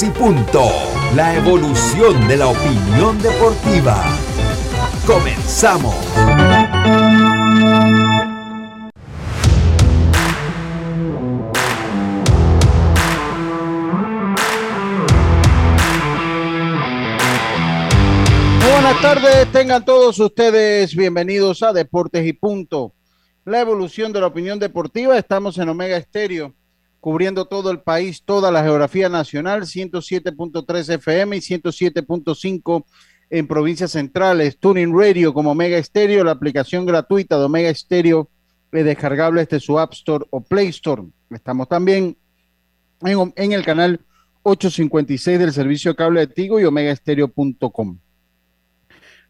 y punto. La evolución de la opinión deportiva. Comenzamos. buenas tardes, tengan todos ustedes bienvenidos a Deportes y Punto. La evolución de la opinión deportiva, estamos en Omega Estéreo cubriendo todo el país, toda la geografía nacional, 107.3 FM y 107.5 en provincias centrales, Tuning Radio como Omega Stereo, la aplicación gratuita de Omega Stereo es descargable desde su App Store o Play Store. Estamos también en, el canal 856 del servicio cable de Tigo y omegaestereo.com.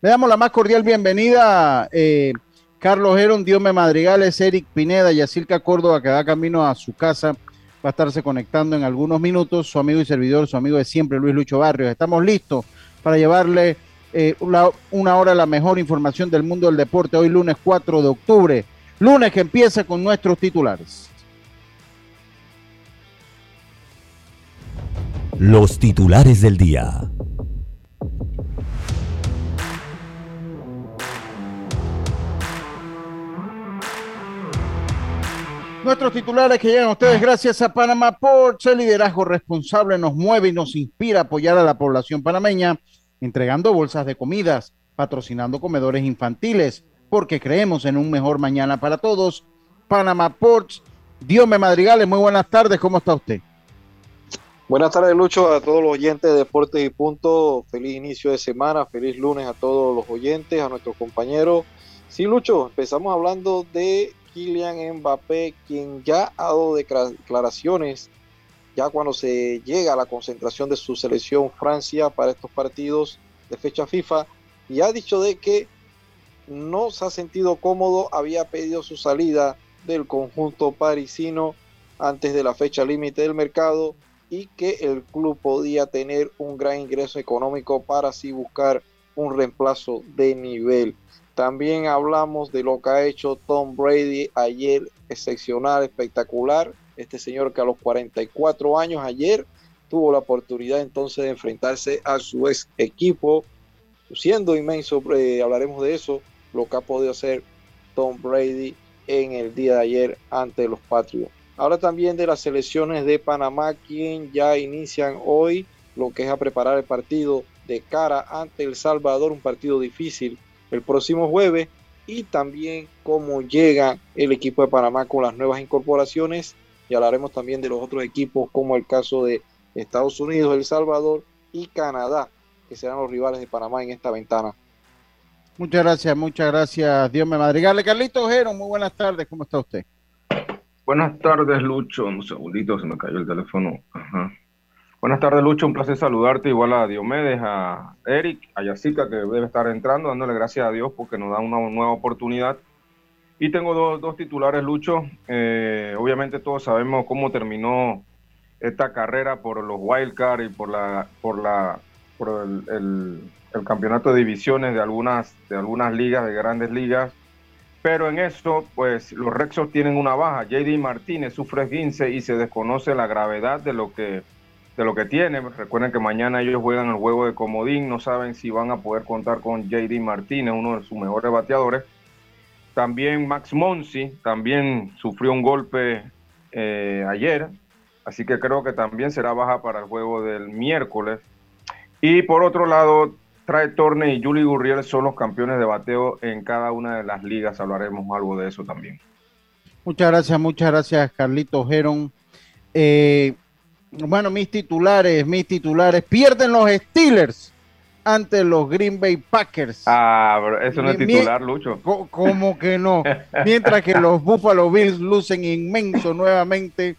Le damos la más cordial bienvenida eh, Carlos Heron, Diome Madrigales, Eric Pineda, Yacirca Córdoba, que da camino a su casa va a estarse conectando en algunos minutos su amigo y servidor, su amigo de siempre, Luis Lucho Barrios. Estamos listos para llevarle eh, una, hora la mejor información del mundo del deporte hoy lunes 4 de octubre, lunes que empieza con nuestros titulares. Los titulares del día. Nuestros titulares que llegan ustedes gracias a Panamá Ports, el liderazgo responsable nos mueve y nos inspira a apoyar a la población panameña, entregando bolsas de comidas, patrocinando comedores infantiles, porque creemos en un mejor mañana para todos. Panamá Ports, Dios me madrigales, muy buenas tardes, ¿cómo está usted? Buenas tardes, Lucho, a todos los oyentes de Deportes y Punto. Feliz inicio de semana, feliz lunes a todos los oyentes, a nuestros compañeros. Sí, Lucho, empezamos hablando de Kylian Mbappé, quien ya ha dado declaraciones ya cuando se llega a la concentración de su selección Francia para estos partidos de fecha FIFA, y ha dicho de que no se ha sentido cómodo, había pedido su salida del conjunto parisino antes de la fecha límite del mercado y que el club podía tener un gran ingreso económico para así buscar un reemplazo de nivel. También hablamos de lo que ha hecho Tom Brady ayer, excepcional, espectacular. Este señor que a los 44 años ayer tuvo la oportunidad entonces de enfrentarse a su ex equipo, siendo inmenso, eh, hablaremos de eso, lo que ha podido hacer Tom Brady en el día de ayer ante los Patriots. Ahora también de las selecciones de Panamá, quien ya inician hoy lo que es a preparar el partido de cara ante El Salvador, un partido difícil el próximo jueves y también cómo llega el equipo de Panamá con las nuevas incorporaciones y hablaremos también de los otros equipos como el caso de Estados Unidos, El Salvador y Canadá, que serán los rivales de Panamá en esta ventana. Muchas gracias, muchas gracias, Dios me madrigale. Carlito Ojero, muy buenas tardes, ¿cómo está usted? Buenas tardes, Lucho. Un segundito, se me cayó el teléfono. Ajá. Buenas tardes, Lucho. Un placer saludarte, igual a Diomedes, a Eric, a Yacica, que debe estar entrando, dándole gracias a Dios porque nos da una nueva oportunidad. Y tengo dos, titulares, Lucho. Eh, obviamente todos sabemos cómo terminó esta carrera por los wildcards y por la por la por el, campeonato de divisiones de algunas de algunas ligas de grandes ligas pero en esto pues los Rexos tienen una baja JD Martínez sufre 15 y se desconoce la gravedad de lo que de lo que tiene. Recuerden que mañana ellos juegan el juego de comodín, no saben si van a poder contar con JD Martínez, uno de sus mejores bateadores. También Max Monsi, también sufrió un golpe eh, ayer, así que creo que también será baja para el juego del miércoles. Y por otro lado, Trae Torne y Julie Gurriel son los campeones de bateo en cada una de las ligas. Hablaremos algo de eso también. Muchas gracias, muchas gracias, Carlito Geron. Eh, bueno, mis titulares, mis titulares, pierden los Steelers ante los Green Bay Packers. Ah, eso no es titular, Lucho. ¿Cómo que no? Mientras que los Buffalo Bills lucen inmenso nuevamente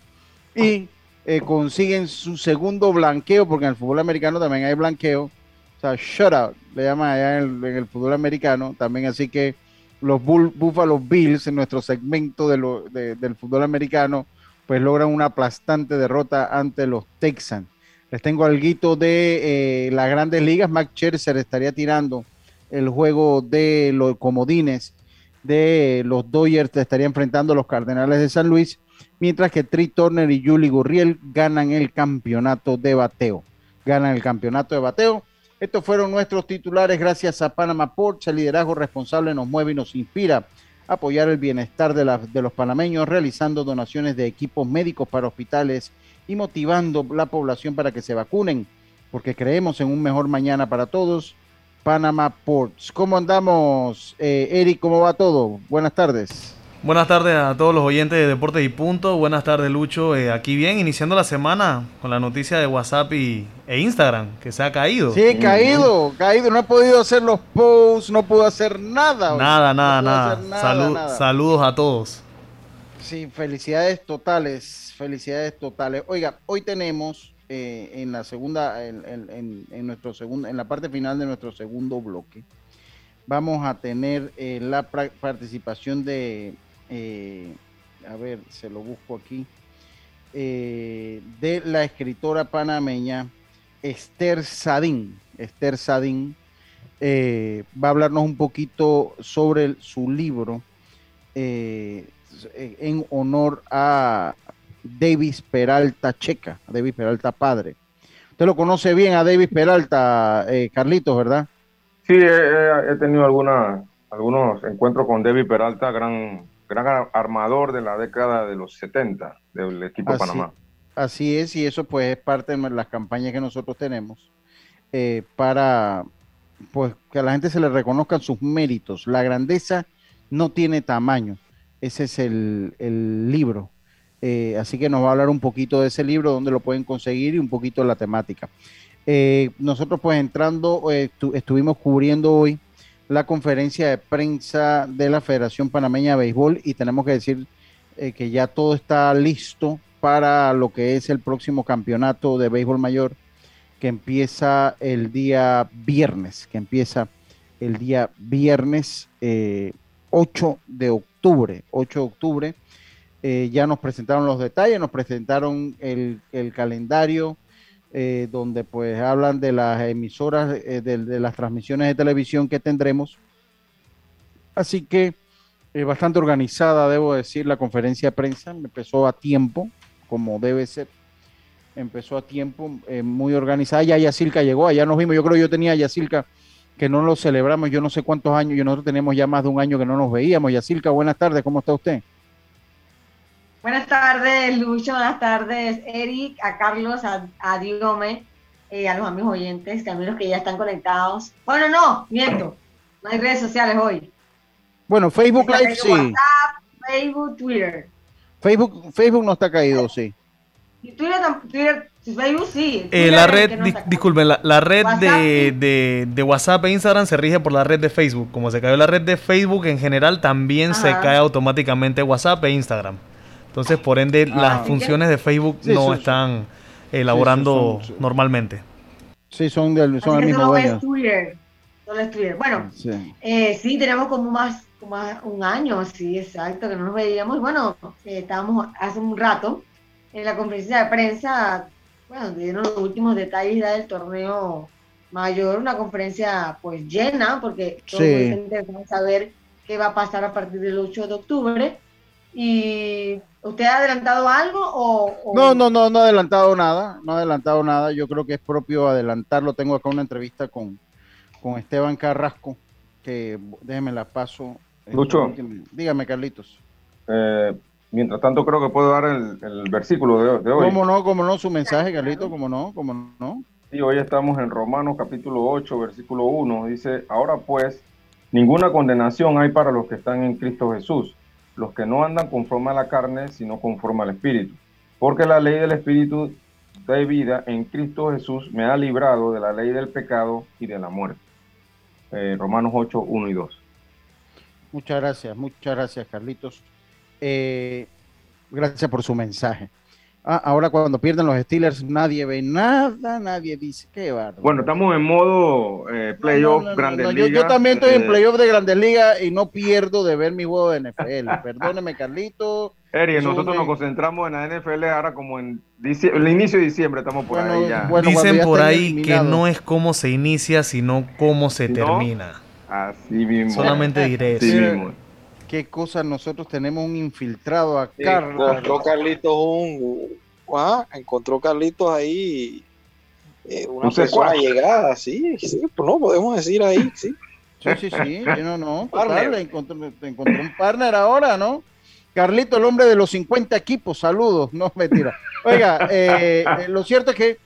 y eh, consiguen su segundo blanqueo, porque en el fútbol americano también hay blanqueo. O sea, shutout, le llaman allá en el, fútbol americano también. Así que los Buffalo Bills, en nuestro segmento de del fútbol americano, pues logran una aplastante derrota ante los Texans. Les tengo algo de eh, las grandes ligas. Mac Scherzer estaría tirando el juego de los comodines de los Dodgers. Estaría enfrentando a los Cardenales de San Luis. Mientras que Tri Turner y Julie Gurriel ganan el campeonato de bateo. ganan el campeonato de bateo. Estos fueron nuestros titulares gracias a Panama Ports. El liderazgo responsable nos mueve y nos inspira apoyar el bienestar de, de los panameños realizando donaciones de equipos médicos para hospitales y motivando la población para que se vacunen, porque creemos en un mejor mañana para todos. Panama Ports. ¿Cómo andamos, eh, Eric? ¿Cómo va todo? Buenas tardes. Buenas tardes a todos los oyentes de Deportes y Punto. Buenas tardes, Lucho. Eh, aquí bien, iniciando la semana con la noticia de WhatsApp y, e Instagram, que se ha caído. Sí, caído, caído. No he podido hacer los posts, no puedo hacer nada. Nada, nada, nada. Saludos a todos. Sí, felicidades totales, felicidades totales. Oiga, hoy tenemos eh, en la segunda, en, nuestro segundo, en la parte final de nuestro segundo bloque, vamos a tener eh, la participación de eh, a ver, se lo busco aquí, eh, de la escritora panameña Esther Sadín. Esther Sadín eh, va a hablarnos un poquito sobre su libro en honor a Davis Peralta Checa, Davis Peralta padre. Usted lo conoce bien a Davis Peralta, Carlitos, ¿verdad? Sí, he, tenido algunos encuentros con David Peralta, gran gran armador de la década de los 70 del equipo así, Panamá. Así es, y eso pues es parte de las campañas que nosotros tenemos eh, para pues que a la gente se le reconozcan sus méritos. La grandeza no tiene tamaño. Ese es el, libro. Eh, así que nos va a hablar un poquito de ese libro, dónde lo pueden conseguir y un poquito de la temática. Eh, nosotros pues entrando, estuvimos cubriendo hoy la conferencia de prensa de la Federación Panameña de Béisbol y tenemos que decir eh, que ya todo está listo para lo que es el próximo campeonato de béisbol mayor que empieza el día viernes, que empieza el día viernes 8 eh, de octubre, 8 de octubre. Eh, ya nos presentaron los detalles, nos presentaron el calendario, eh, donde pues hablan de las emisoras, eh, de, las transmisiones de televisión que tendremos. Así que eh, bastante organizada, debo decir, la conferencia de prensa. Empezó a tiempo, como debe ser. Empezó a tiempo, muy organizada. Ya Yacilca llegó, allá nos vimos. Yo creo que yo tenía a Yacilca que no lo celebramos, yo no sé cuántos años, y nosotros tenemos ya más de un año que no nos veíamos. Yacilca, buenas tardes, ¿cómo está usted? Buenas tardes, Lucho. Buenas tardes, Eric, a Carlos, a, Diome, eh, a los amigos oyentes, también los que ya están conectados. Bueno, no, miento. No hay redes sociales hoy. Bueno, Facebook Live sí. WhatsApp, Facebook, Twitter. Facebook, Facebook no está caído, sí. Y Twitter, Twitter Facebook sí. Eh, la red, disculpen, la, red de, de, WhatsApp e Instagram se rige por la red de Facebook. Como se cayó la red de Facebook en general, también se cae automáticamente WhatsApp e Instagram. Entonces, por ende, ah, las funciones de Facebook no están elaborando normalmente. Sí, son del, son el mismo. Twitter. Solo es Twitter. Bueno, eh, sí. tenemos como más, como un año, sí, exacto, que no nos veíamos. Bueno, eh, estábamos hace un rato en la conferencia de prensa, bueno, dieron los últimos detalles del torneo mayor, una conferencia pues llena, porque todos sí. saber qué va a pasar a partir del 8 de octubre. Y ¿Usted ha adelantado algo o, No, no, no, no ha adelantado nada, no ha adelantado nada. Yo creo que es propio adelantarlo. Tengo acá una entrevista con, con Esteban Carrasco, que déjeme la paso. Lucho. Dígame, Carlitos. Eh, mientras tanto, creo que puedo dar el, versículo de, hoy. ¿Cómo no? ¿Cómo no? Su mensaje, Carlitos, ¿cómo no? ¿Cómo no? Sí, hoy estamos en Romanos capítulo 8, versículo 1. Dice, ahora pues, ninguna condenación hay para los que están en Cristo Jesús los que no andan conforme a la carne, sino conforme al Espíritu. Porque la ley del Espíritu de vida en Cristo Jesús me ha librado de la ley del pecado y de la muerte. Eh, Romanos 8, 1 y 2. Muchas gracias, muchas gracias, Carlitos. Eh, gracias por su mensaje. Ah, ahora cuando pierden los Steelers nadie ve nada, nadie dice qué barro. Bueno, estamos en modo eh, playoff Grandes Ligas. Yo, también estoy en eh, playoff de Grandes Ligas y no pierdo de ver mi juego de NFL. Perdóneme, Carlito. Eri, nosotros nos concentramos en la NFL ahora como en el inicio de diciembre, estamos por ahí ya. Dicen por ahí que no es cómo se inicia, sino cómo se termina. Así mismo. Solamente diré eso qué cosas nosotros tenemos un infiltrado acá. encontró Carlitos un, ah, encontró Carlitos ahí eh, una persona llegada, sí, sí, pues no, podemos decir ahí, sí. Sí, sí, sí, no, no, total, encontré, un partner ahora, ¿no? Carlito, el hombre de los 50 equipos, saludos, no mentira. Oiga, eh, eh, lo cierto es que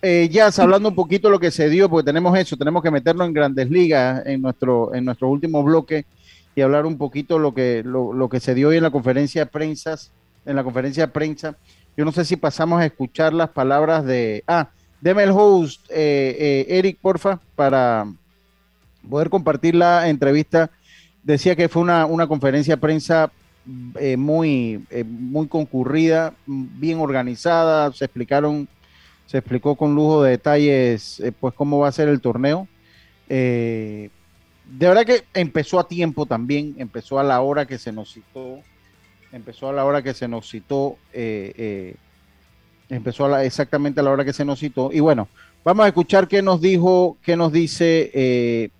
eh, ya hablando un poquito de lo que se dio, porque tenemos eso, tenemos que meterlo en grandes ligas en nuestro, en nuestro último bloque y hablar un poquito lo que, lo, lo que se dio hoy en la conferencia de prensa, en la conferencia de prensa. Yo no sé si pasamos a escuchar las palabras de, ah, deme el host, Eric, porfa, para poder compartir la entrevista. Decía que fue una, una conferencia de prensa eh, muy, eh, muy concurrida, bien organizada, se explicaron, se explicó con lujo de detalles eh, pues cómo va a ser el torneo. De verdad que empezó a tiempo también, empezó a la hora que se nos citó, empezó a la hora que se nos citó, empezó exactamente a la hora que se nos citó. Y bueno, vamos a escuchar qué nos dijo, qué nos dice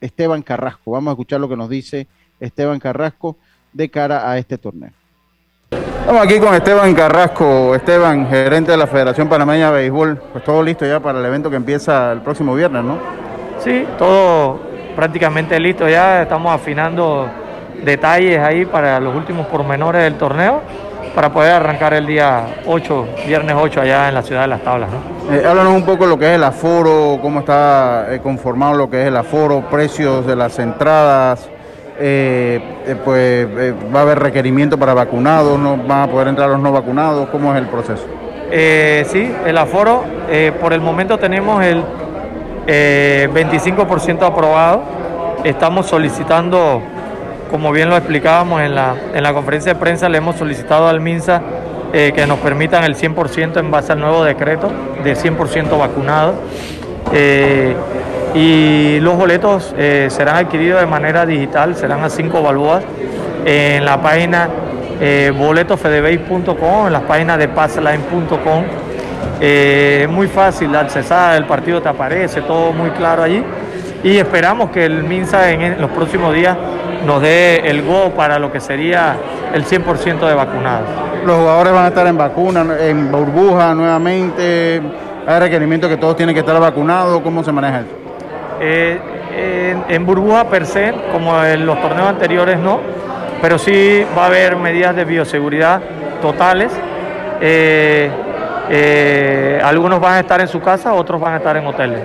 Esteban Carrasco. Vamos a escuchar lo que nos dice Esteban Carrasco de cara a este torneo. Estamos aquí con Esteban Carrasco, Esteban, gerente de la Federación Panameña de Béisbol. Pues todo listo ya para el evento que empieza el próximo viernes, ¿no? Sí, todo prácticamente listo ya. Estamos afinando detalles ahí para los últimos pormenores del torneo para poder arrancar el día 8, viernes 8 allá en la ciudad de Las Tablas. ¿no? Eh, háblanos un poco de lo que es el aforo, cómo está eh, conformado lo que es el aforo, precios de las entradas, eh, eh, pues va a haber requerimiento para vacunados, no van a poder entrar los no vacunados, ¿cómo es el proceso? sí, el aforo, por el momento tenemos el 25% aprobado, estamos solicitando, como bien lo explicábamos en la, en la conferencia de prensa, le hemos solicitado al MINSA que nos permitan el 100% en base al nuevo decreto de 100% vacunados y los boletos eh, serán adquiridos de manera digital, serán a cinco balboas en la página eh, boletosfedebase.com, en las páginas de passline.com. Eh, muy fácil accesar, el partido te aparece, todo muy claro allí. Y esperamos que el MINSA en los próximos días nos dé el go para lo que sería el 100% de vacunados. Los jugadores van a estar en vacuna, en burbuja nuevamente. Hay requerimiento que todos tienen que estar vacunados. ¿Cómo se maneja eso? Eh, en, burbuja per se, como en los torneos anteriores no, pero sí va a haber medidas de bioseguridad totales. Eh, eh, algunos van a estar en su casa, otros van a estar en hoteles.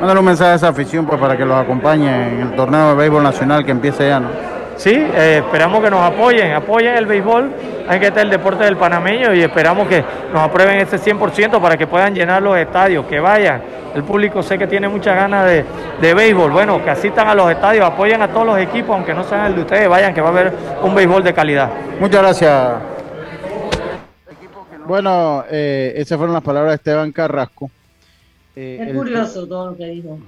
Mándale un mensaje a esa afición pues, para que los acompañe en el torneo de béisbol nacional que empiece ya, ¿no? Sí, esperamos que nos apoyen, apoyen el béisbol, hay que estar el deporte del panameño y esperamos que nos aprueben ese 100% para que puedan llenar los estadios, que vayan, el público sé que tiene muchas ganas de, de, béisbol. Bueno, que asistan a los estadios, apoyen a todos los equipos, aunque no sean el de ustedes, vayan, que va a haber un béisbol de calidad. Muchas gracias. Bueno, eh, esas fueron las palabras de Esteban Carrasco. Eh, es curioso todo lo que dijo.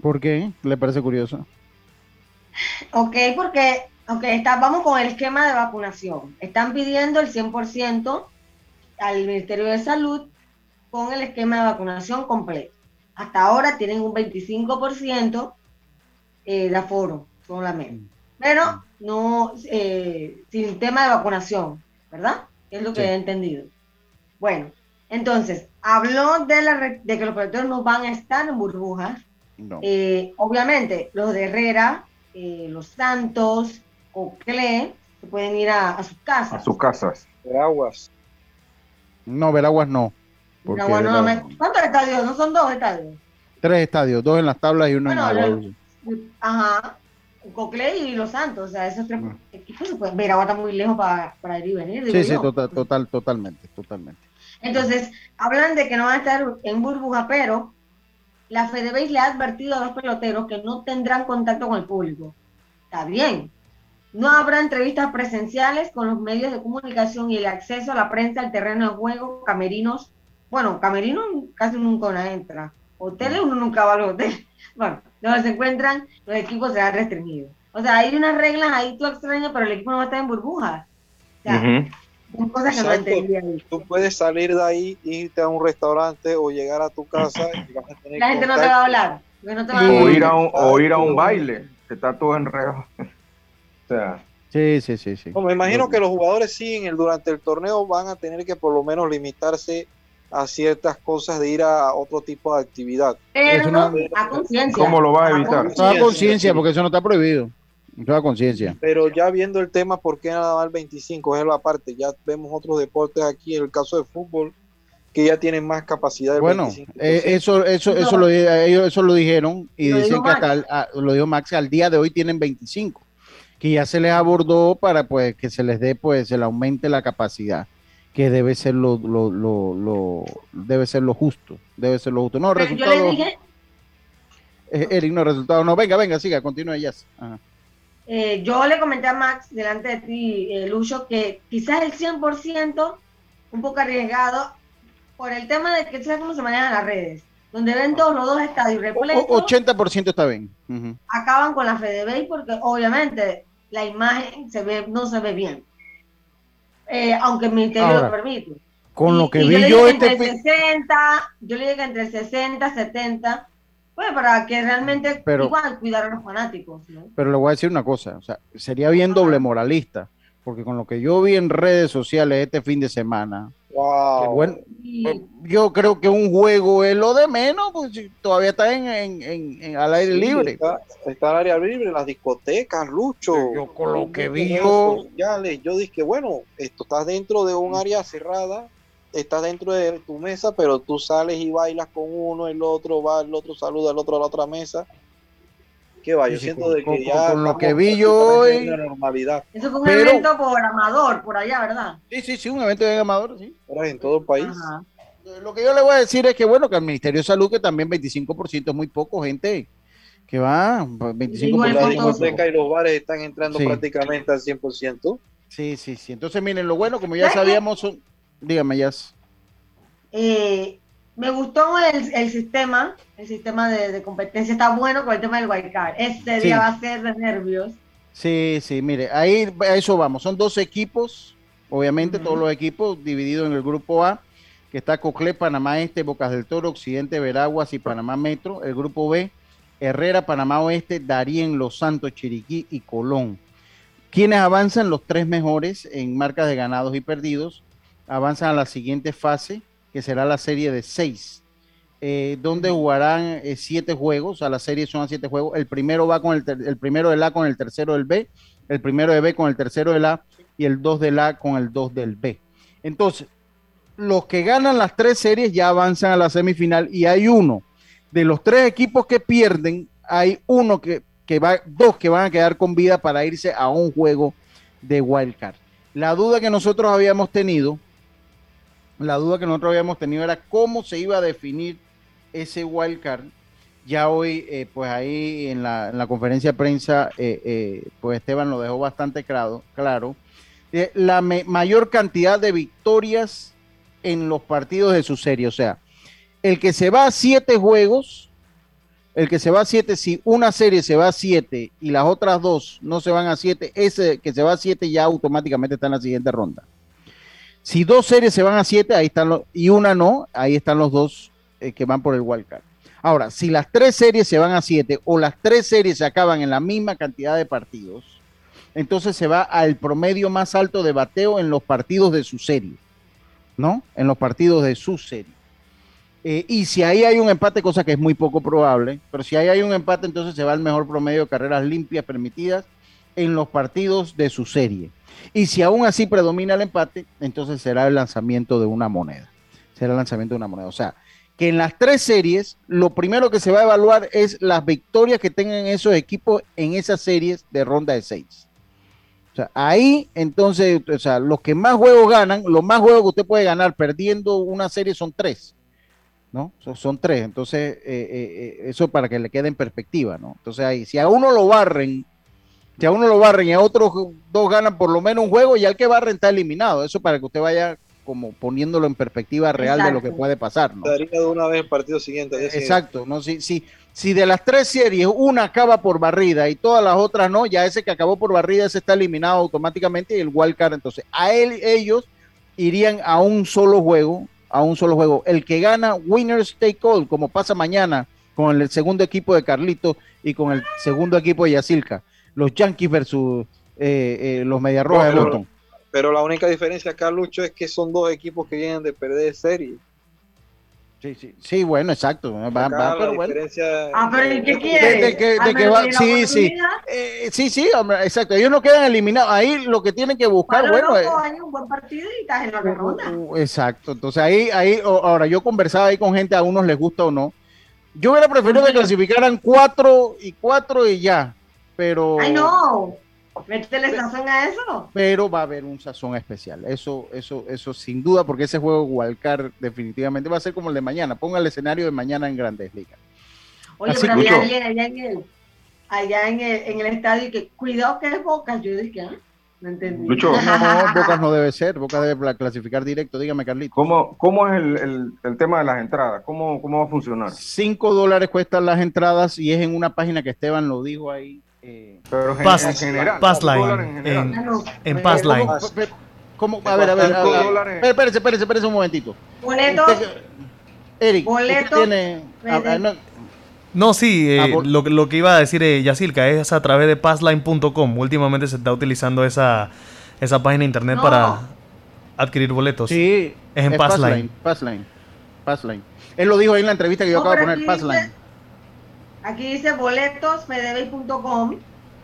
¿Por qué? ¿Le parece curioso? Ok, porque okay, está, vamos con el esquema de vacunación. Están pidiendo el 100% al Ministerio de Salud con el esquema de vacunación completo hasta ahora tienen un 25% eh, de aforo solamente, pero no eh, sin tema de vacunación, ¿verdad? Es lo que he entendido. Bueno, entonces, habló de, la, de que los proyectos no van a estar en burbujas. Eh, obviamente, los de Herrera, los Santos, Ocle, se pueden ir a, sus casas. A sus casas. Veraguas. No, Veraguas no. ¿Cuántos estadios? ¿No son dos estadios? Tres estadios, dos en las tablas y uno en Agua Ajá. Cocle y Los Santos, o sea, esos tres ah. equipos se pueden ver, ahora está muy lejos para, para ir y venir. Sí, sí, total, total, totalmente, totalmente. Entonces, hablan de que no van a estar en burbuja, pero la FedeBase le ha advertido a los peloteros que no tendrán contacto con el público. Está bien. No habrá entrevistas presenciales con los medios de comunicación y el acceso a la prensa al terreno de juego, camerinos bueno, camerino casi nunca entra. Hoteles uno nunca va al hotel. Bueno, donde se encuentran, los equipos serán restringidos. O sea, hay unas reglas ahí tú extrañas, pero el equipo no va a estar en burbujas. O son cosas que no entendía Tú puedes salir de ahí, irte a un restaurante o llegar a tu casa y vas a tener La gente no te va a hablar. No te va o, ir a un, o ir a un baile, que está todo enredado. o sea. Sí, sí, sí, sí. me imagino que los jugadores sí, en el, durante el torneo van a tener que por lo menos limitarse a ciertas cosas de ir a otro tipo de actividad. Pero no, a conciencia. ¿Cómo lo va a evitar? A conciencia, porque eso no está prohibido. Toda conciencia. Pero ya viendo el tema, ¿por qué nada más el 25? Es la parte. Ya vemos otros deportes aquí, en el caso de fútbol, que ya tienen más capacidad. bueno, eh, eso, eso, eso, lo, ellos eso lo dijeron y dicen que hasta lo dijo Max, al día de hoy tienen 25, que ya se les abordó para pues que se les dé pues se le aumente la capacidad que debe ser lo, lo, lo, debe ser lo justo, debe ser lo justo. No, resultado. Yo le dije. Eh, Eric, no, resultado no. Venga, venga, siga, continúe ya. Eh, yo le comenté a Max delante de ti, eh, Lucho, que quizás el 100%, un poco arriesgado, por el tema de que sabes cómo se manejan las redes, donde ven todos los dos estadios repletos. 80% está bien. Acaban con la FedeBay porque obviamente la imagen se ve, no se ve bien. Eh, aunque el ministerio lo permite. Con lo que vi yo, este... 60, yo le dije que entre 60, 70, pues para que realmente igual cuidar a los fanáticos. Pero le voy a decir una cosa, o sea, sería bien doble moralista, porque con lo que yo vi en redes sociales este fin de semana, bueno, yo creo que un juego es lo de menos, pues todavía está en, en, al aire libre. Está, al aire libre, las discotecas, Lucho. Yo con lo que vi yo. yo dije, bueno, esto está dentro de un área cerrada, estás dentro de tu mesa, pero tú sales y bailas con uno, el otro va, el otro saluda al otro a la otra mesa que va, yo siento de que ya con lo que vi yo hoy normalidad. Eso fue un evento por amador por allá, ¿verdad? Sí, sí, sí, un evento de amador, sí. en todo el país. Lo que yo le voy a decir es que bueno, que el Ministerio de Salud que también 25% es muy poco gente que va, 25% y los bares están entrando prácticamente al 100%. Sí, sí, sí. Entonces, miren, lo bueno, como ya sabíamos, son... dígame, ya. Eh, me gustó el, sistema, el sistema de, competencia está bueno con el tema del wildcard. Este día va a ser de nervios. Sí, sí, mire, ahí a eso vamos. Son dos equipos, obviamente todos los equipos divididos en el grupo A, que está Cocle, Panamá Este, Bocas del Toro, Occidente, Veraguas y Panamá Metro. El grupo B, Herrera, Panamá Oeste, Darien, Los Santos, Chiriquí y Colón. Quienes avanzan, los tres mejores en marcas de ganados y perdidos, avanzan a la siguiente fase que será la serie de seis, eh, donde jugarán eh, siete juegos, a la serie son siete juegos, el primero va con el, el primero del A con el tercero del B, el primero de B con el tercero del A y el dos del A con el dos del B. Entonces, los que ganan las tres series ya avanzan a la semifinal y hay uno. De los tres equipos que pierden, hay uno que, que va, dos que van a quedar con vida para irse a un juego de wildcard. La duda que nosotros habíamos tenido la duda que nosotros habíamos tenido era cómo se iba a definir ese wildcard. Ya hoy, eh, pues ahí en la, conferencia de prensa, eh, eh, pues Esteban lo dejó bastante claro. claro. la mayor cantidad de victorias en los partidos de su serie. O sea, el que se va a siete juegos, el que se va a siete, si una serie se va a siete y las otras dos no se van a siete, ese que se va a siete ya automáticamente está en la siguiente ronda. Si dos series se van a siete, ahí están los, y una no, ahí están los dos eh, que van por el wildcard. Ahora, si las tres series se van a siete o las tres series se acaban en la misma cantidad de partidos, entonces se va al promedio más alto de bateo en los partidos de su serie, ¿no? En los partidos de su serie. Eh, y si ahí hay un empate, cosa que es muy poco probable, pero si ahí hay un empate, entonces se va al mejor promedio de carreras limpias permitidas en los partidos de su serie. Y si aún así predomina el empate, entonces será el lanzamiento de una moneda. Será el lanzamiento de una moneda. O sea, que en las tres series, lo primero que se va a evaluar es las victorias que tengan esos equipos en esas series de ronda de seis. O sea, ahí entonces, o sea, los que más juegos ganan, los más juegos que usted puede ganar perdiendo una serie son tres. ¿no? Son, tres. Entonces, eh, eh, eh, eso para que le quede en perspectiva, ¿no? Entonces ahí, si a uno lo barren si a uno lo barren y a otros dos ganan por lo menos un juego, y al que barren está eliminado. Eso para que usted vaya como poniéndolo en perspectiva real de lo que puede pasar. ¿no? Daría de una vez el partido siguiente. Exacto, ¿no? Si, si, si de las tres series una acaba por barrida y todas las otras no, ya ese que acabó por barrida ese está eliminado automáticamente y el wildcard, entonces a él, ellos irían a un solo juego, a un solo juego. El que gana winners take all, como pasa mañana con el segundo equipo de Carlito y con el segundo equipo de Yacilca los Yankees versus eh, eh, los Mediarrojas de Boston. Pero la única diferencia acá, Lucho, es que son dos equipos que vienen de perder serie. Sí, sí, sí, bueno, exacto. Va, va, pero bueno. Ah, pero ¿y qué quiere? De, que, de que va, sí, sí. Eh, sí, sí, hombre, exacto. Ellos no quedan eliminados. Ahí lo que tienen que buscar, bueno. Eh, un buen partido y estás en la ronda. Uh, uh, exacto. Entonces ahí, ahí, ahora yo conversaba ahí con gente, a unos les gusta o no. Yo hubiera preferido que clasificaran cuatro y cuatro y ya, pero. Ay, no. Métele sazón a eso. Pero va a haber un sazón especial. Eso, eso, eso sin duda, porque ese juego Walcar definitivamente va a ser como el de mañana. Ponga el escenario de mañana en Grandes Ligas. Oye, pero allá, allá, en el, allá en el, en el estadio, que cuidado que es Bocas, yo dije, ¿ah? No entendí. Lucho. No, Bocas no debe ser, Bocas debe clasificar directo, dígame Carlito. ¿Cómo, cómo es el, el, el, tema de las entradas? ¿Cómo, ¿Cómo va a funcionar? Cinco dólares cuestan las entradas y es en una página que Esteban lo dijo ahí, eh, pero en general. Passline. En, en, en Passline. ¿Cómo? A ver, a ver. Espérese, espérese, espérese un momentito. Boleto. Eric, boleto. Tiene, no, no, sí, eh, ah, lo, lo, que iba a decir eh, Yacilca es a través de passline.com. Últimamente se está utilizando esa, esa página de internet para adquirir boletos. Sí, es en Passline. Passline. Passline. Él lo dijo ahí en la entrevista que yo acabo de poner, Passline. Aquí dice boletosfedebay.com.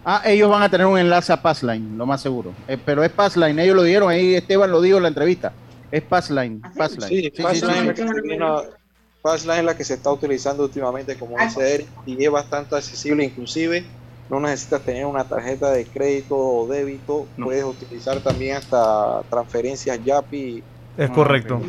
Ah, ellos van a tener un enlace a Passline, lo más seguro. Eh, pero es Passline, ellos lo dieron, ahí Esteban lo dijo en la entrevista. Es Passline. ¿Ah, Passline. Sí, Passline, Passline, es la que se está utilizando últimamente, como dice y es bastante accesible, inclusive no necesitas tener una tarjeta de crédito o débito, puedes utilizar también hasta transferencias YAPI es correcto.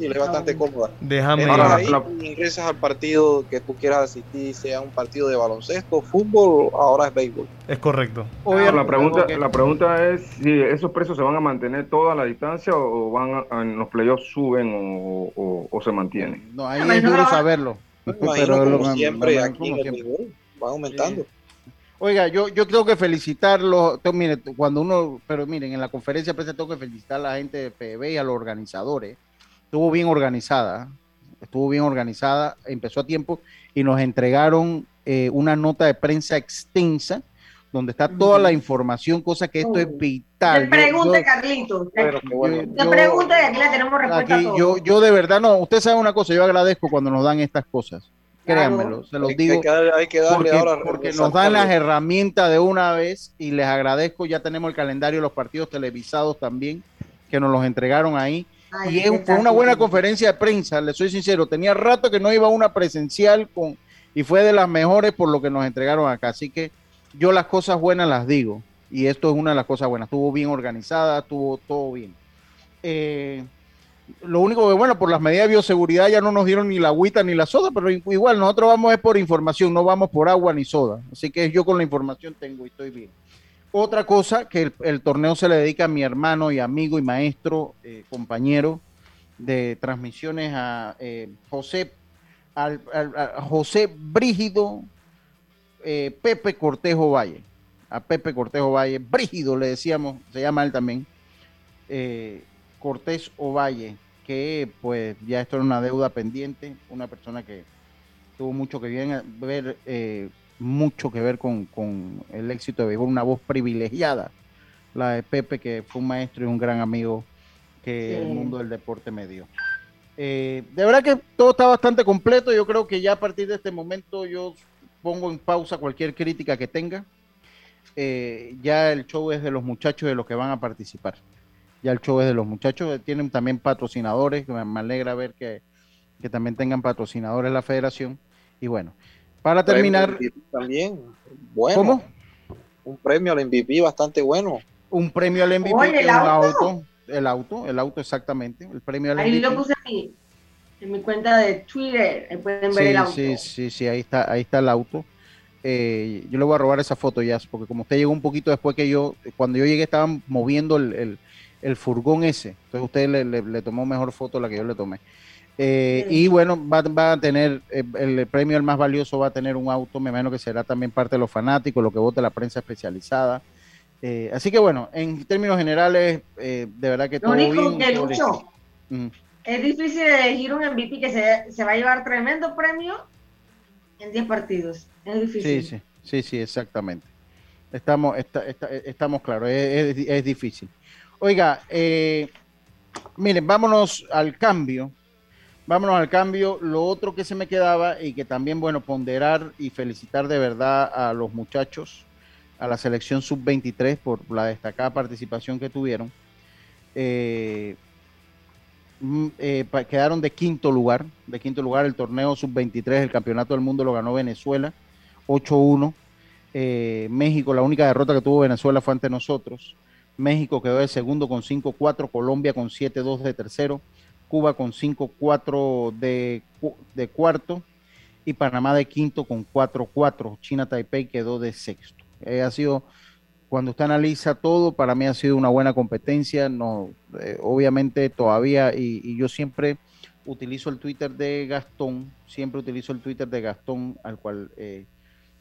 Es bastante cómoda. Déjame. ahí ingresas al partido que tú quieras asistir, sea un partido de baloncesto, fútbol, ahora es béisbol. Es correcto. la pregunta, la pregunta es si esos precios se van a mantener toda la distancia o van en los playoffs suben o, se mantienen. No, ahí es duro saberlo. Pero siempre aquí en el va aumentando. Oiga, yo, yo tengo que felicitarlo, cuando uno, pero miren, en la conferencia de prensa tengo que felicitar a la gente de PB y a los organizadores. Estuvo bien organizada, estuvo bien organizada, empezó a tiempo y nos entregaron eh, una nota de prensa extensa donde está toda la información, cosa que esto es vital. Te pregunte, Carlitos. Te, pregunte y aquí la tenemos respuesta a todo. Yo, yo de verdad, no, usted sabe una cosa, yo agradezco cuando nos dan estas cosas créanmelo, se los digo. Hay que, darle porque, ahora porque nos dan las herramientas de una vez y les agradezco. Ya tenemos el calendario de los partidos televisados también, que nos los entregaron ahí. y fue una buena conferencia de prensa, les soy sincero. Tenía rato que no iba a una presencial con, y fue de las mejores por lo que nos entregaron acá. Así que yo las cosas buenas las digo. Y esto es una de las cosas buenas. Estuvo bien organizada, estuvo todo bien. Eh, lo único que, bueno, por las medidas de bioseguridad ya no nos dieron ni la agüita ni la soda, pero igual nosotros vamos es por información, no vamos por agua ni soda. Así que yo con la información tengo y estoy bien. Otra cosa, que el, torneo se le dedica a mi hermano y amigo y maestro, eh, compañero de transmisiones a eh, José, al, José Brígido eh, Pepe Cortejo Valle. A Pepe Cortejo Valle, Brígido le decíamos, se llama él también. Cortés Ovalle, que pues ya esto era una deuda pendiente, una persona que tuvo mucho que ver, eh, mucho que ver con, el éxito de béisbol, una voz privilegiada, la de Pepe, que fue un maestro y un gran amigo que el mundo del deporte me dio. Eh, de verdad que todo está bastante completo, yo creo que ya a partir de este momento yo pongo en pausa cualquier crítica que tenga. Eh, ya el show es de los muchachos de los que van a participar ya el show es de los muchachos, tienen también patrocinadores, me alegra ver que, también tengan patrocinadores la federación. Y bueno, para terminar... También, bueno. ¿Cómo? Un premio al MVP bastante bueno. Un premio al MVP, el auto? el auto, el auto exactamente, el premio al Ahí lo puse aquí, en mi cuenta de Twitter, ahí pueden ver el auto. Sí, sí, sí, ahí está, ahí está el auto. Eh, yo le voy a robar esa foto ya, porque como usted llegó un poquito después que yo, cuando yo llegué estaban moviendo el, el furgón ese. Entonces usted le, tomó mejor foto la que yo le tomé. Eh, y bueno, va, a tener eh, el, premio el más valioso, va a tener un auto, me imagino que será también parte de los fanáticos, lo que vote la prensa especializada. Eh, así que bueno, en términos generales, de verdad que todo bien. Que es difícil elegir un MVP que se, se, va a llevar tremendo premio en 10 partidos. Es difícil. Sí, sí, sí, sí exactamente. Estamos, estamos claros, es, es difícil. Oiga, eh, miren, vámonos al cambio. Vámonos al cambio. Lo otro que se me quedaba y que también, bueno, ponderar y felicitar de verdad a los muchachos, a la selección sub-23 por la destacada participación que tuvieron. Eh, mm, eh, quedaron de quinto lugar, de quinto lugar el torneo sub-23, el campeonato del mundo lo ganó Venezuela, 8-1. Eh, México, la única derrota que tuvo Venezuela fue ante nosotros. México quedó de segundo con 5-4, Colombia con 7-2 de tercero, Cuba con 5-4 de, de cuarto y Panamá de quinto con 4-4. China Taipei quedó de sexto. Eh, ha sido, cuando usted analiza todo, para mí ha sido una buena competencia. No, eh, obviamente todavía, y, yo siempre utilizo el Twitter de Gastón, siempre utilizo el Twitter de Gastón, al cual eh,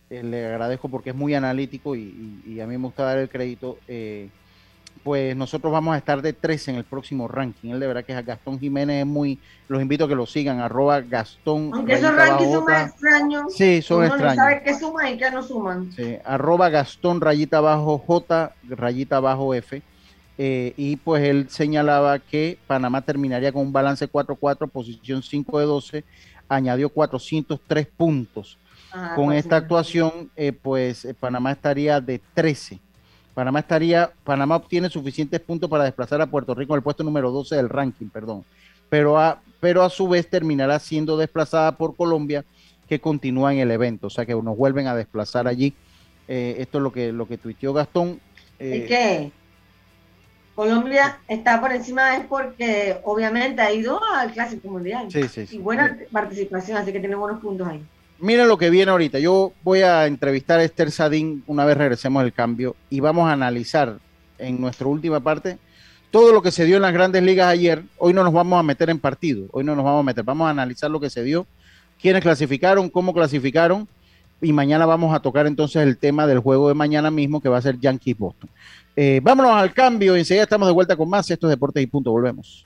le agradezco porque es muy analítico y, y, a mí me gusta dar el crédito pues nosotros vamos a estar de tres en el próximo ranking. Él de verdad que es Gastón Jiménez, es muy, los invito a que lo sigan, arroba Gastón. Aunque esos rankings son más extraños. Sí, son extraños. No sabe qué suman y qué no suman. Sí, arroba Gastón rayita bajo J rayita bajo F. Eh, y pues él señalaba que Panamá terminaría con un balance 4-4, posición 5 de 12, añadió 403 puntos. Ah, con esta actuación, eh, pues eh, Panamá estaría de 13 Panamá estaría, Panamá obtiene suficientes puntos para desplazar a Puerto Rico en el puesto número 12 del ranking, perdón. Pero a, pero a su vez terminará siendo desplazada por Colombia, que continúa en el evento. O sea que nos vuelven a desplazar allí. Eh, esto es lo que, lo que tuiteó Gastón. Eh, qué? Colombia está por encima es porque obviamente ha ido al Clásico Mundial. Sí, sí, sí. Y buena participación, así que tiene buenos puntos ahí miren lo que viene ahorita. Yo voy a entrevistar a Esther Sadín una vez regresemos del cambio y vamos a analizar en nuestra última parte todo lo que se dio en las grandes ligas ayer. Hoy no nos vamos a meter en partido, hoy no nos vamos a meter, vamos a analizar lo que se dio, quiénes clasificaron, cómo clasificaron y mañana vamos a tocar entonces el tema del juego de mañana mismo que va a ser Yankees Boston. Eh, vámonos al cambio, enseguida estamos de vuelta con más. Estos Deportes y Punto, volvemos.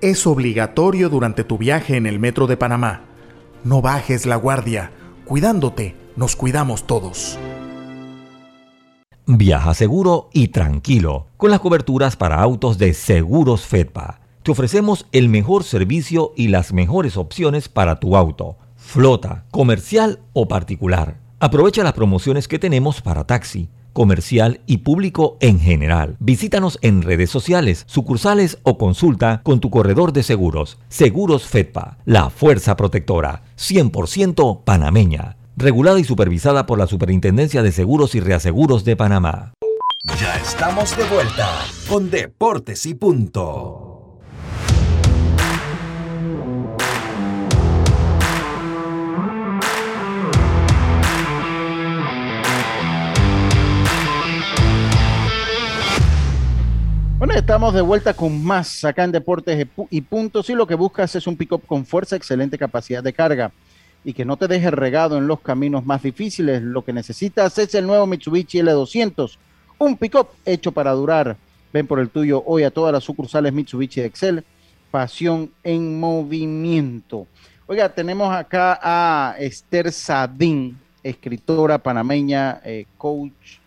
es obligatorio durante tu viaje en el metro de Panamá. No bajes la guardia. Cuidándote, nos cuidamos todos. Viaja seguro y tranquilo con las coberturas para autos de Seguros Fedpa. Te ofrecemos el mejor servicio y las mejores opciones para tu auto, flota, comercial o particular. Aprovecha las promociones que tenemos para taxi comercial y público en general. Visítanos en redes sociales, sucursales o consulta con tu corredor de seguros. Seguros Fedpa, la fuerza protectora, 100% panameña. Regulada y supervisada por la Superintendencia de Seguros y Reaseguros de Panamá. Ya estamos de vuelta con Deportes y Punto. Bueno, estamos de vuelta con más acá en Deportes y Puntos. Y lo que buscas es un pick-up con fuerza, excelente capacidad de carga. y que no te deje regado en los caminos más difíciles. Lo que necesitas es el nuevo Mitsubishi L200, un pick-up hecho para durar. Ven por el tuyo hoy a todas las sucursales Mitsubishi Excel. Pasión en movimiento. Oiga, tenemos acá a Esther Sadín, escritora panameña, eh, coach.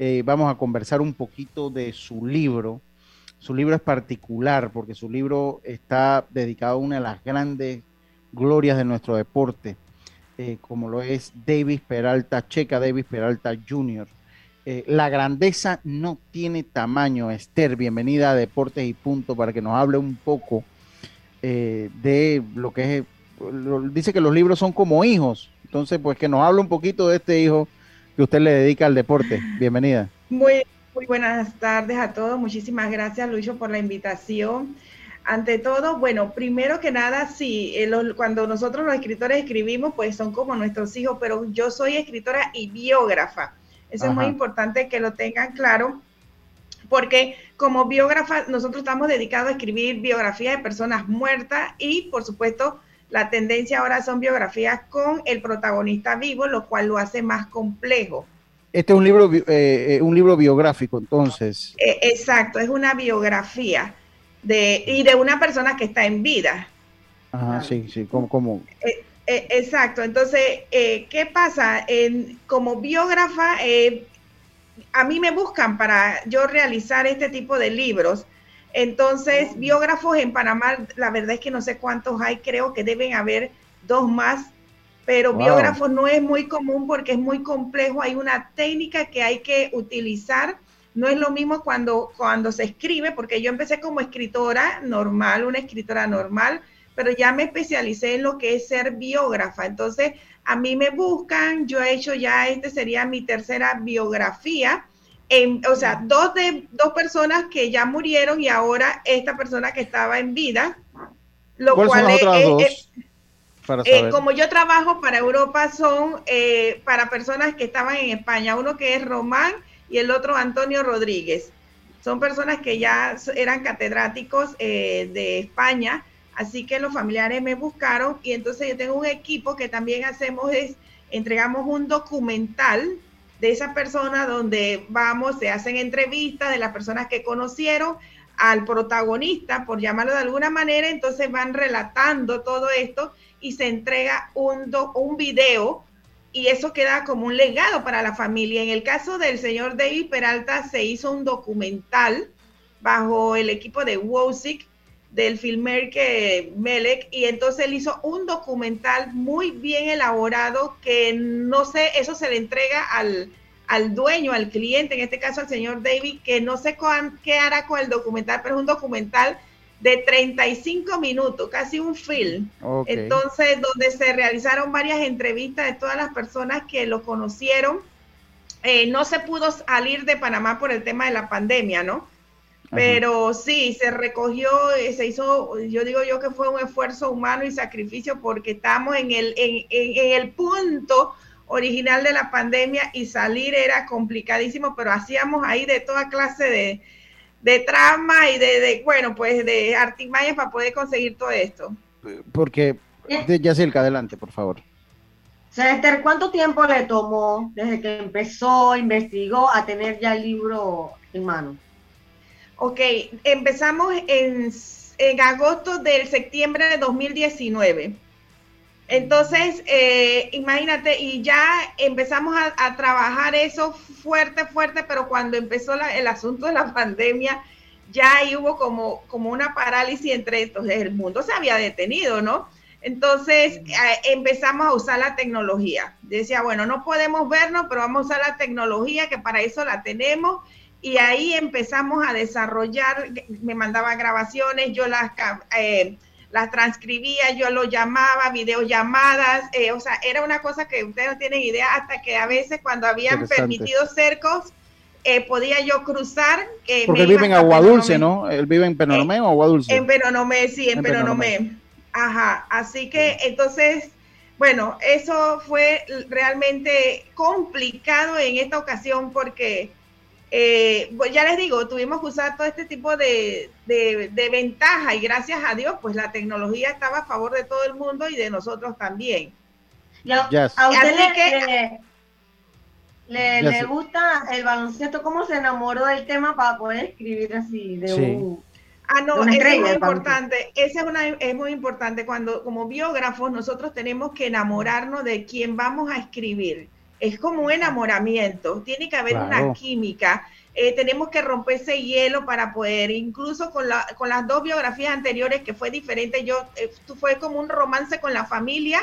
Eh, vamos a conversar un poquito de su libro. Su libro es particular porque su libro está dedicado a una de las grandes glorias de nuestro deporte, eh, como lo es Davis Peralta, Checa Davis Peralta Jr. la grandeza no tiene tamaño. Esther, bienvenida a Deportes y Punto para que nos hable un poco de lo que es dice que los libros son como hijos. Entonces, pues que nos hable un poquito de este hijo que usted le dedica al deporte. Bienvenida. Muy, muy buenas tardes a todos. Muchísimas gracias, Lucho, por la invitación. Ante todo, bueno, primero que nada, sí, eh, cuando nosotros los escritores escribimos, pues son como nuestros hijos, pero yo soy escritora y biógrafa. Eso es muy importante que lo tengan claro, porque como biógrafa nosotros estamos dedicados a escribir biografías de personas muertas y, por supuesto, la tendencia ahora son biografías con el protagonista vivo, lo cual lo hace más complejo. Este es un libro, eh, eh, un libro biográfico, entonces. Eh, exacto, es una biografía de, y de una persona que está en vida. Ajá, sí, sí, como... exacto, entonces, ¿qué pasa? En, como biógrafa, a mí me buscan para yo realizar este tipo de libros entonces, biógrafos en Panamá, la verdad es que no sé cuántos hay, creo que deben haber dos más, pero biógrafos no es muy común porque es muy complejo, hay una técnica que hay que utilizar. No es lo mismo cuando, cuando se escribe, porque yo empecé como escritora normal, una escritora normal, pero ya me especialicé en lo que es ser biógrafa. Entonces, a mí me buscan, yo he hecho ya, este sería mi tercera biografía o sea, dos, de, dos personas que ya murieron y ahora esta persona que estaba en vida. Lo cual es, eh, como yo trabajo para Europa, son eh, para personas que estaban en España. Uno que es Román y el otro Antonio Rodríguez. Son personas que ya eran catedráticos eh, de España, así que los familiares me buscaron y entonces yo tengo un equipo que también hacemos es, entregamos un documental de esa persona donde vamos, se hacen entrevistas de las personas que conocieron al protagonista, por llamarlo de alguna manera, entonces van relatando todo esto y se entrega un, un video y eso queda como un legado para la familia. En el caso del señor David Peralta se hizo un documental bajo el equipo de WOSIC del que Melek y entonces él hizo un documental muy bien elaborado que no sé, eso se le entrega al, al dueño, al cliente, en este caso al señor David, que no sé qué hará con el documental, pero es un documental de 35 minutos, casi un film. Entonces, donde se realizaron varias entrevistas de todas las personas que lo conocieron. Eh, no se pudo salir de Panamá por el tema de la pandemia, ¿no? Pero sí, se recogió, eh, se hizo, yo digo yo que fue un esfuerzo humano y sacrificio porque estamos en el, en, el punto original de la pandemia y salir era complicadísimo, pero hacíamos ahí de toda clase de, de trama y de, bueno, pues de artimañas para poder conseguir todo esto. Porque, Yacirca, adelante, por favor. Esther, ¿cuánto tiempo le tomó desde que empezó, investigó, a tener ya el libro en mano? Ok, empezamos en, agosto del septiembre de 2019. Entonces, eh, imagínate, y ya empezamos a, trabajar eso fuerte, fuerte, pero cuando empezó el asunto de la pandemia, ya ahí hubo como, como una parálisis entre estos, el mundo se había detenido, ¿no? Entonces eh, empezamos a usar la tecnología. Decía, bueno, no podemos vernos, pero vamos a usar la tecnología, que para eso la tenemos, y ahí empezamos a desarrollar, me mandaba grabaciones, yo las, eh, las transcribía, yo lo llamaba, videollamadas, eh, o sea, era una cosa que ustedes no tienen idea, hasta que a veces cuando habían permitido cercos, eh, podía yo cruzar. Porque él vive en Agua Dulce, ¿no? Él vive en Penonomé o Agua Dulce. En Penonomé, sí, en, Penonomé. Ajá, así que entonces, bueno, eso fue realmente complicado en esta ocasión porque eh, pues ya les digo, tuvimos que usar todo este tipo de, de, ventaja y gracias a Dios, pues la tecnología estaba a favor de todo el mundo y de nosotros también. a, usted le, le, gusta el baloncesto, ¿cómo se enamoró del tema para poder escribir así de un... Ah, no, eso es muy importante. Esa es, una, es muy importante. Cuando, como biógrafos, nosotros tenemos que enamorarnos de quién vamos a escribir. Es como un enamoramiento. Tiene que haber una química. Eh, tenemos que romper ese hielo para poder, incluso con, la, con las dos biografías anteriores, que fue diferente, yo, eh, fue como un romance con la familia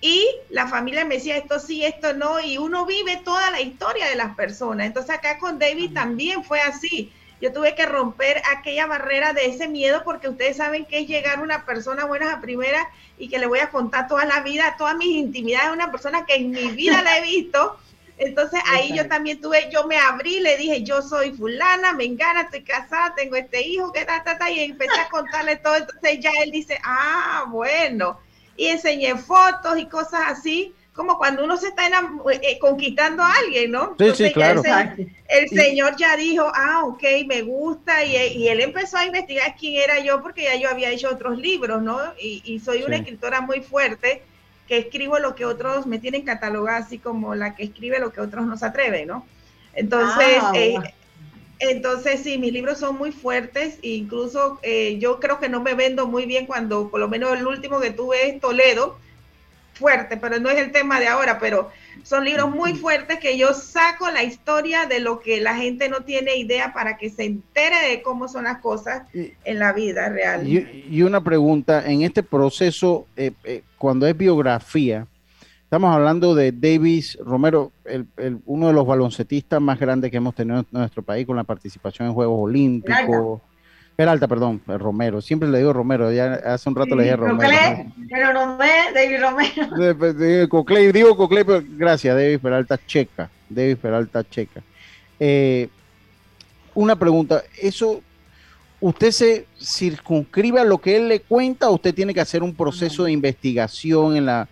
y la familia me decía esto sí, esto no, y uno vive toda la historia de las personas. Entonces acá con David también fue así. Yo tuve que romper aquella barrera de ese miedo porque ustedes saben que es llegar una persona buena a primera y que le voy a contar toda la vida, todas mis intimidades a una persona que en mi vida la he visto. Entonces ahí yo también tuve, yo me abrí, le dije, yo soy fulana, me engana, estoy casada, tengo este hijo, que ta, ta, ta, y empecé a contarle todo. Entonces ya él dice, ah, bueno, y enseñé fotos y cosas así, como cuando uno se está eh, conquistando a alguien, ¿no? Sí, sí, claro. El, señor ya dijo, ah, ok, me gusta, y, él empezó a investigar quién era yo, porque ya yo había hecho otros libros, ¿no? Y, soy una escritora muy fuerte que escribo lo que otros me tienen catalogado así como la que escribe lo que otros no se atreven, ¿no? Entonces, ah, eh, entonces sí, mis libros son muy fuertes, e incluso eh, yo creo que no me vendo muy bien cuando, por lo menos el último que tuve es Toledo, fuerte, pero no es el tema de ahora, pero son libros muy fuertes que yo saco la historia de lo que la gente no tiene idea para que se entere de cómo son las cosas en la vida real. Y, una pregunta, en este proceso, eh, eh, cuando es biografía, estamos hablando de Davis Romero, el, uno de los baloncetistas más grandes que hemos tenido en nuestro país con la participación en Juegos Olímpicos. Peralta, perdón, Romero. Siempre le digo Romero, ya hace un rato le dije Romero. pero no David Romero. Pues, Coclé, digo Coclé, pero gracias, David Peralta Checa. David Peralta Checa. Eh, una pregunta, ¿eso usted se circunscribe a lo que él le cuenta o usted tiene que hacer un proceso de investigación en la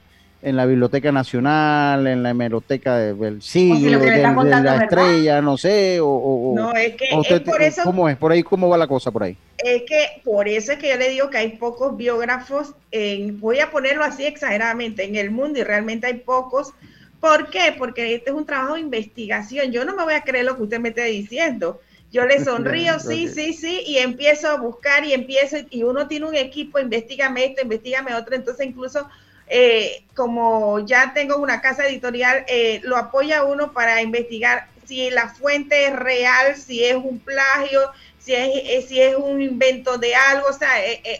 en la Biblioteca Nacional, en la hemeroteca del siglo, de, la estrella, no sé, o, no, es que es por eso, ¿cómo es? ¿Por ahí cómo va la cosa por ahí? Es que por eso es que yo le digo que hay pocos biógrafos, en, voy a ponerlo así exageradamente, en el mundo y realmente hay pocos. ¿Por qué? Porque este es un trabajo de investigación. Yo no me voy a creer lo que usted me esté diciendo. Yo le sonrío, sí, sí, sí, y empiezo a buscar y empiezo, y uno tiene un equipo, investigame esto, investigame otro, entonces incluso eh, como ya tengo una casa editorial, eh, lo apoya uno para investigar si la fuente es real, si es un plagio, si es, eh, si es un invento de algo. O sea,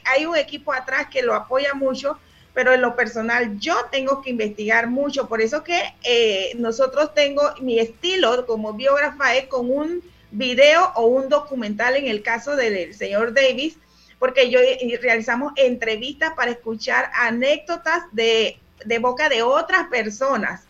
hay un equipo atrás que lo apoya mucho, pero en lo personal yo tengo que investigar mucho. Por eso que nosotros tengo mi estilo como biógrafa es con un video o un documental en el caso del señor Davis porque yo realizamos entrevistas para escuchar anécdotas de, boca de otras personas,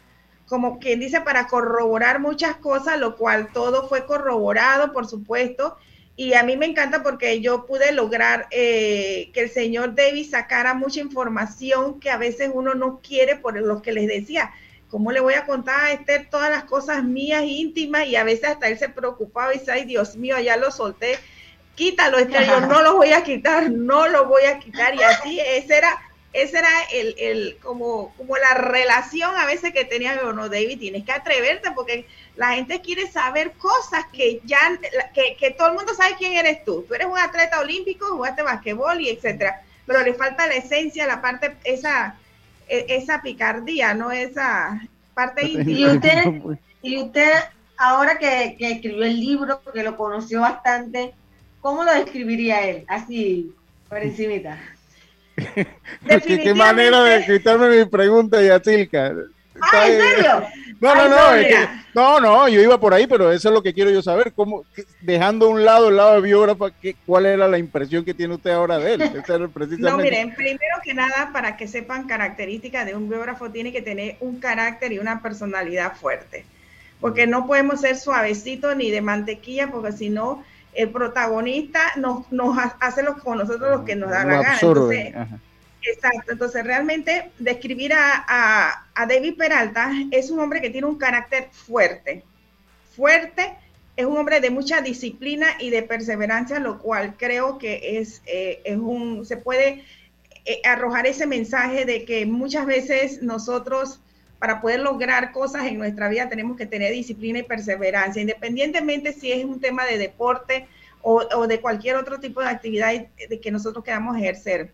como quien dice, para corroborar muchas cosas, lo cual todo fue corroborado, por supuesto. Y a mí me encanta porque yo pude lograr eh, que el señor Davis sacara mucha información que a veces uno no quiere por lo que les decía. ¿Cómo le voy a contar a Esther todas las cosas mías íntimas? Y a veces hasta él se preocupaba y dice, ay Dios mío, ya lo solté quítalo, este, yo no lo voy a quitar, no lo voy a quitar. Y así, ese era, ese era el, el, como, como la relación a veces que tenía con no, David, tienes que atreverte porque la gente quiere saber cosas que ya, que, que, todo el mundo sabe quién eres tú. Tú eres un atleta olímpico, jugaste basquetbol y etcétera, pero le falta la esencia, la parte, esa, e, esa picardía, ¿no? Esa parte íntima. Y usted, y usted ahora que, que escribió el libro, que lo conoció bastante, ¿Cómo lo describiría él? Así, por encimita. ¿Qué, manera de quitarme mi pregunta, Yatilka. Ah, ¿en serio? No, no, no, no, no, yo iba por ahí, pero eso es lo que quiero yo saber, cómo, dejando a un lado el lado de biógrafa, ¿qué, ¿cuál era la impresión que tiene usted ahora de él? No, miren, primero que nada, para que sepan características de un biógrafo, tiene que tener un carácter y una personalidad fuerte, porque no podemos ser suavecitos ni de mantequilla, porque si no, el protagonista nos, nos hace lo, con nosotros lo que nos da la gana. Entonces, exacto, entonces realmente describir a, a, David Peralta es un hombre que tiene un carácter fuerte, fuerte, es un hombre de mucha disciplina y de perseverancia, lo cual creo que es, eh, es un, se puede eh, arrojar ese mensaje de que muchas veces nosotros para poder lograr cosas en nuestra vida tenemos que tener disciplina y perseverancia, independientemente si es un tema de deporte o, de cualquier otro tipo de actividad de que nosotros queramos ejercer.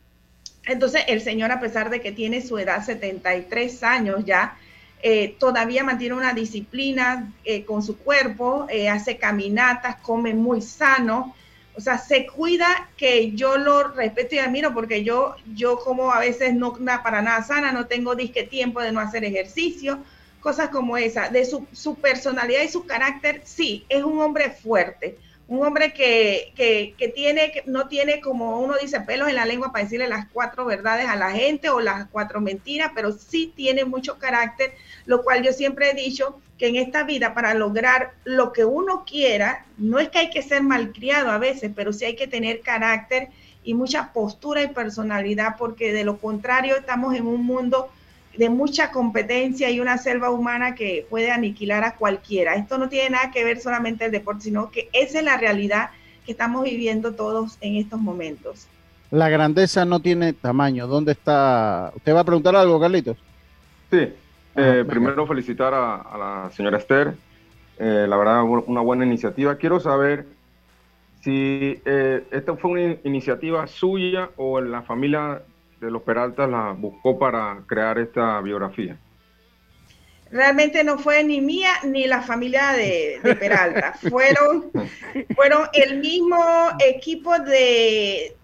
Entonces, el Señor, a pesar de que tiene su edad 73 años ya, eh, todavía mantiene una disciplina eh, con su cuerpo, eh, hace caminatas, come muy sano, o sea, se cuida que yo lo respeto y admiro porque yo, yo como a veces no para nada sana, no tengo disque tiempo de no hacer ejercicio, cosas como esa. De su, su personalidad y su carácter, sí, es un hombre fuerte, un hombre que, que, que tiene, que no tiene como uno dice pelos en la lengua para decirle las cuatro verdades a la gente o las cuatro mentiras, pero sí tiene mucho carácter, lo cual yo siempre he dicho que en esta vida para lograr lo que uno quiera, no es que hay que ser malcriado a veces, pero sí hay que tener carácter y mucha postura y personalidad, porque de lo contrario estamos en un mundo de mucha competencia y una selva humana que puede aniquilar a cualquiera. Esto no tiene nada que ver solamente el deporte, sino que esa es la realidad que estamos viviendo todos en estos momentos. La grandeza no tiene tamaño. ¿Dónde está? ¿Usted va a preguntar algo, Carlitos? Sí, eh, primero felicitar a, la señora Esther, eh, la verdad una buena iniciativa. Quiero saber si eh, esta fue una iniciativa suya o la familia de los Peraltas la buscó para crear esta biografía realmente no fue ni mía ni la familia de, Peralta. fueron, fueron el mismo equipo de,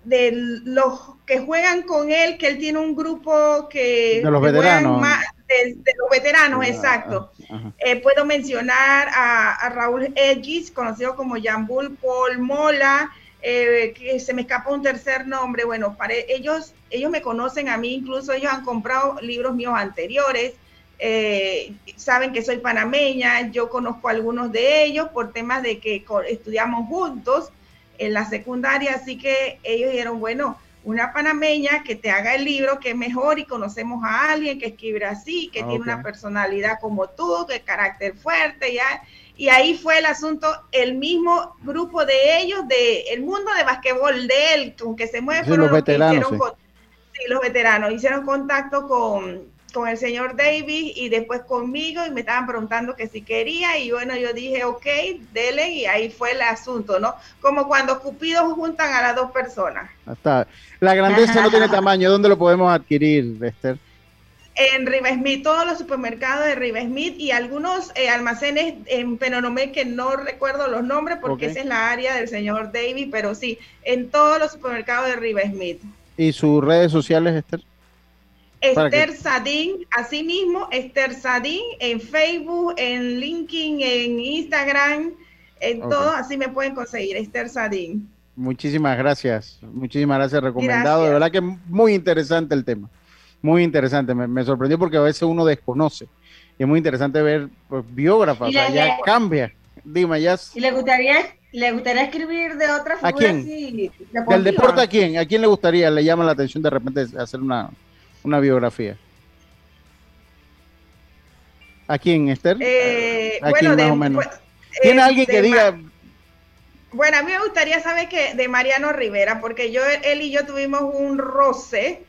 los que juegan con él, que él tiene un grupo que... De los veteranos. De, los veteranos, exacto. Eh, puedo mencionar a, Raúl Edgis, conocido como Jambul Paul Mola, eh, que se me escapa un tercer nombre. Bueno, para ellos, ellos me conocen a mí, incluso ellos han comprado libros míos anteriores. Eh, saben que soy panameña, yo conozco a algunos de ellos por temas de que estudiamos juntos en la secundaria, así que ellos dijeron, bueno, una panameña que te haga el libro, que es mejor y conocemos a alguien que escribe así, que tiene una personalidad como tú, de carácter fuerte, ya. Y ahí fue el asunto, el mismo grupo de ellos, de el mundo de basquetbol de él, con que se mueve, los, veteranos, sí, los veteranos hicieron contacto con, con el señor Davis y después conmigo y me estaban preguntando que si quería y bueno, yo dije, ok, dele y ahí fue el asunto, ¿no? Como cuando Cupidos juntan a las dos personas. Hasta la grandeza no tiene tamaño, ¿dónde lo podemos adquirir, Esther? En Riva Smith, todos los supermercados de Riva Smith y algunos eh, almacenes en Penonomé que no recuerdo los nombres porque esa es la área del señor Davis, pero sí, en todos los supermercados de Riva Smith. ¿Y sus redes sociales, Esther? Esther Sadin, así mismo, Esther Sadin en Facebook, en LinkedIn, en Instagram, en todo, así me pueden conseguir, Esther Sadin. Muchísimas gracias, muchísimas gracias, recomendado, de verdad que muy interesante el tema, muy interesante, me, sorprendió porque a veces uno desconoce, y es muy interesante ver pues, biógrafas, ya cambia, dime, ya... ¿Y le gustaría, le gustaría escribir de otra figura ¿A quién? ¿Del deporte a quién? ¿A quién le gustaría, le llama la atención de repente hacer una una biografía? ¿A quién, Esther? Eh, ¿A quién más o menos? ¿Tiene eh, alguien que diga... Bueno, a mí me gustaría saber que de Mariano Rivera, porque yo, él y yo tuvimos un roce.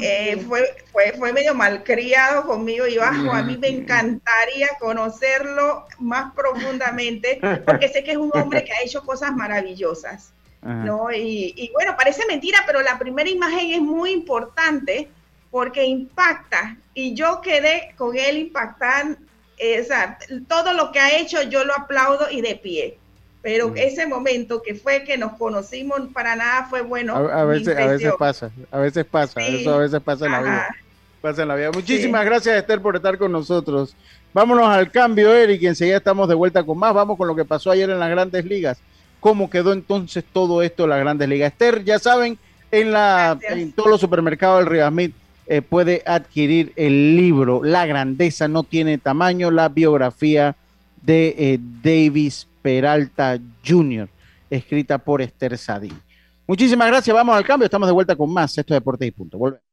Eh, fue, fue, fue medio malcriado conmigo y bajo. A mí me encantaría conocerlo más profundamente, porque sé que es un hombre que ha hecho cosas maravillosas. ¿No? Y, bueno, parece mentira, pero la primera imagen es muy importante porque impacta y yo quedé con él impactando, eh, todo lo que ha hecho yo lo aplaudo y de pie. Pero ese momento que fue que nos conocimos para nada fue bueno. A, veces, a veces pasa, a veces pasa, eso a veces pasa en la vida. Pasa en la vida. Muchísimas gracias Esther por estar con nosotros. Vámonos al cambio, Eric, y enseguida estamos de vuelta con más. Vamos con lo que pasó ayer en las grandes ligas cómo quedó entonces todo esto en las grandes ligas. Esther, ya saben, en, la, en todos los supermercados del Río Smith eh, puede adquirir el libro La grandeza no tiene tamaño, la biografía de eh, Davis Peralta Jr., escrita por Esther Sadí. Muchísimas gracias, vamos al cambio, estamos de vuelta con más. Esto es Deportes y Punto. Volvemos.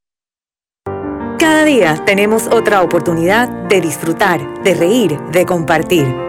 Cada día tenemos otra oportunidad de disfrutar, de reír, de compartir.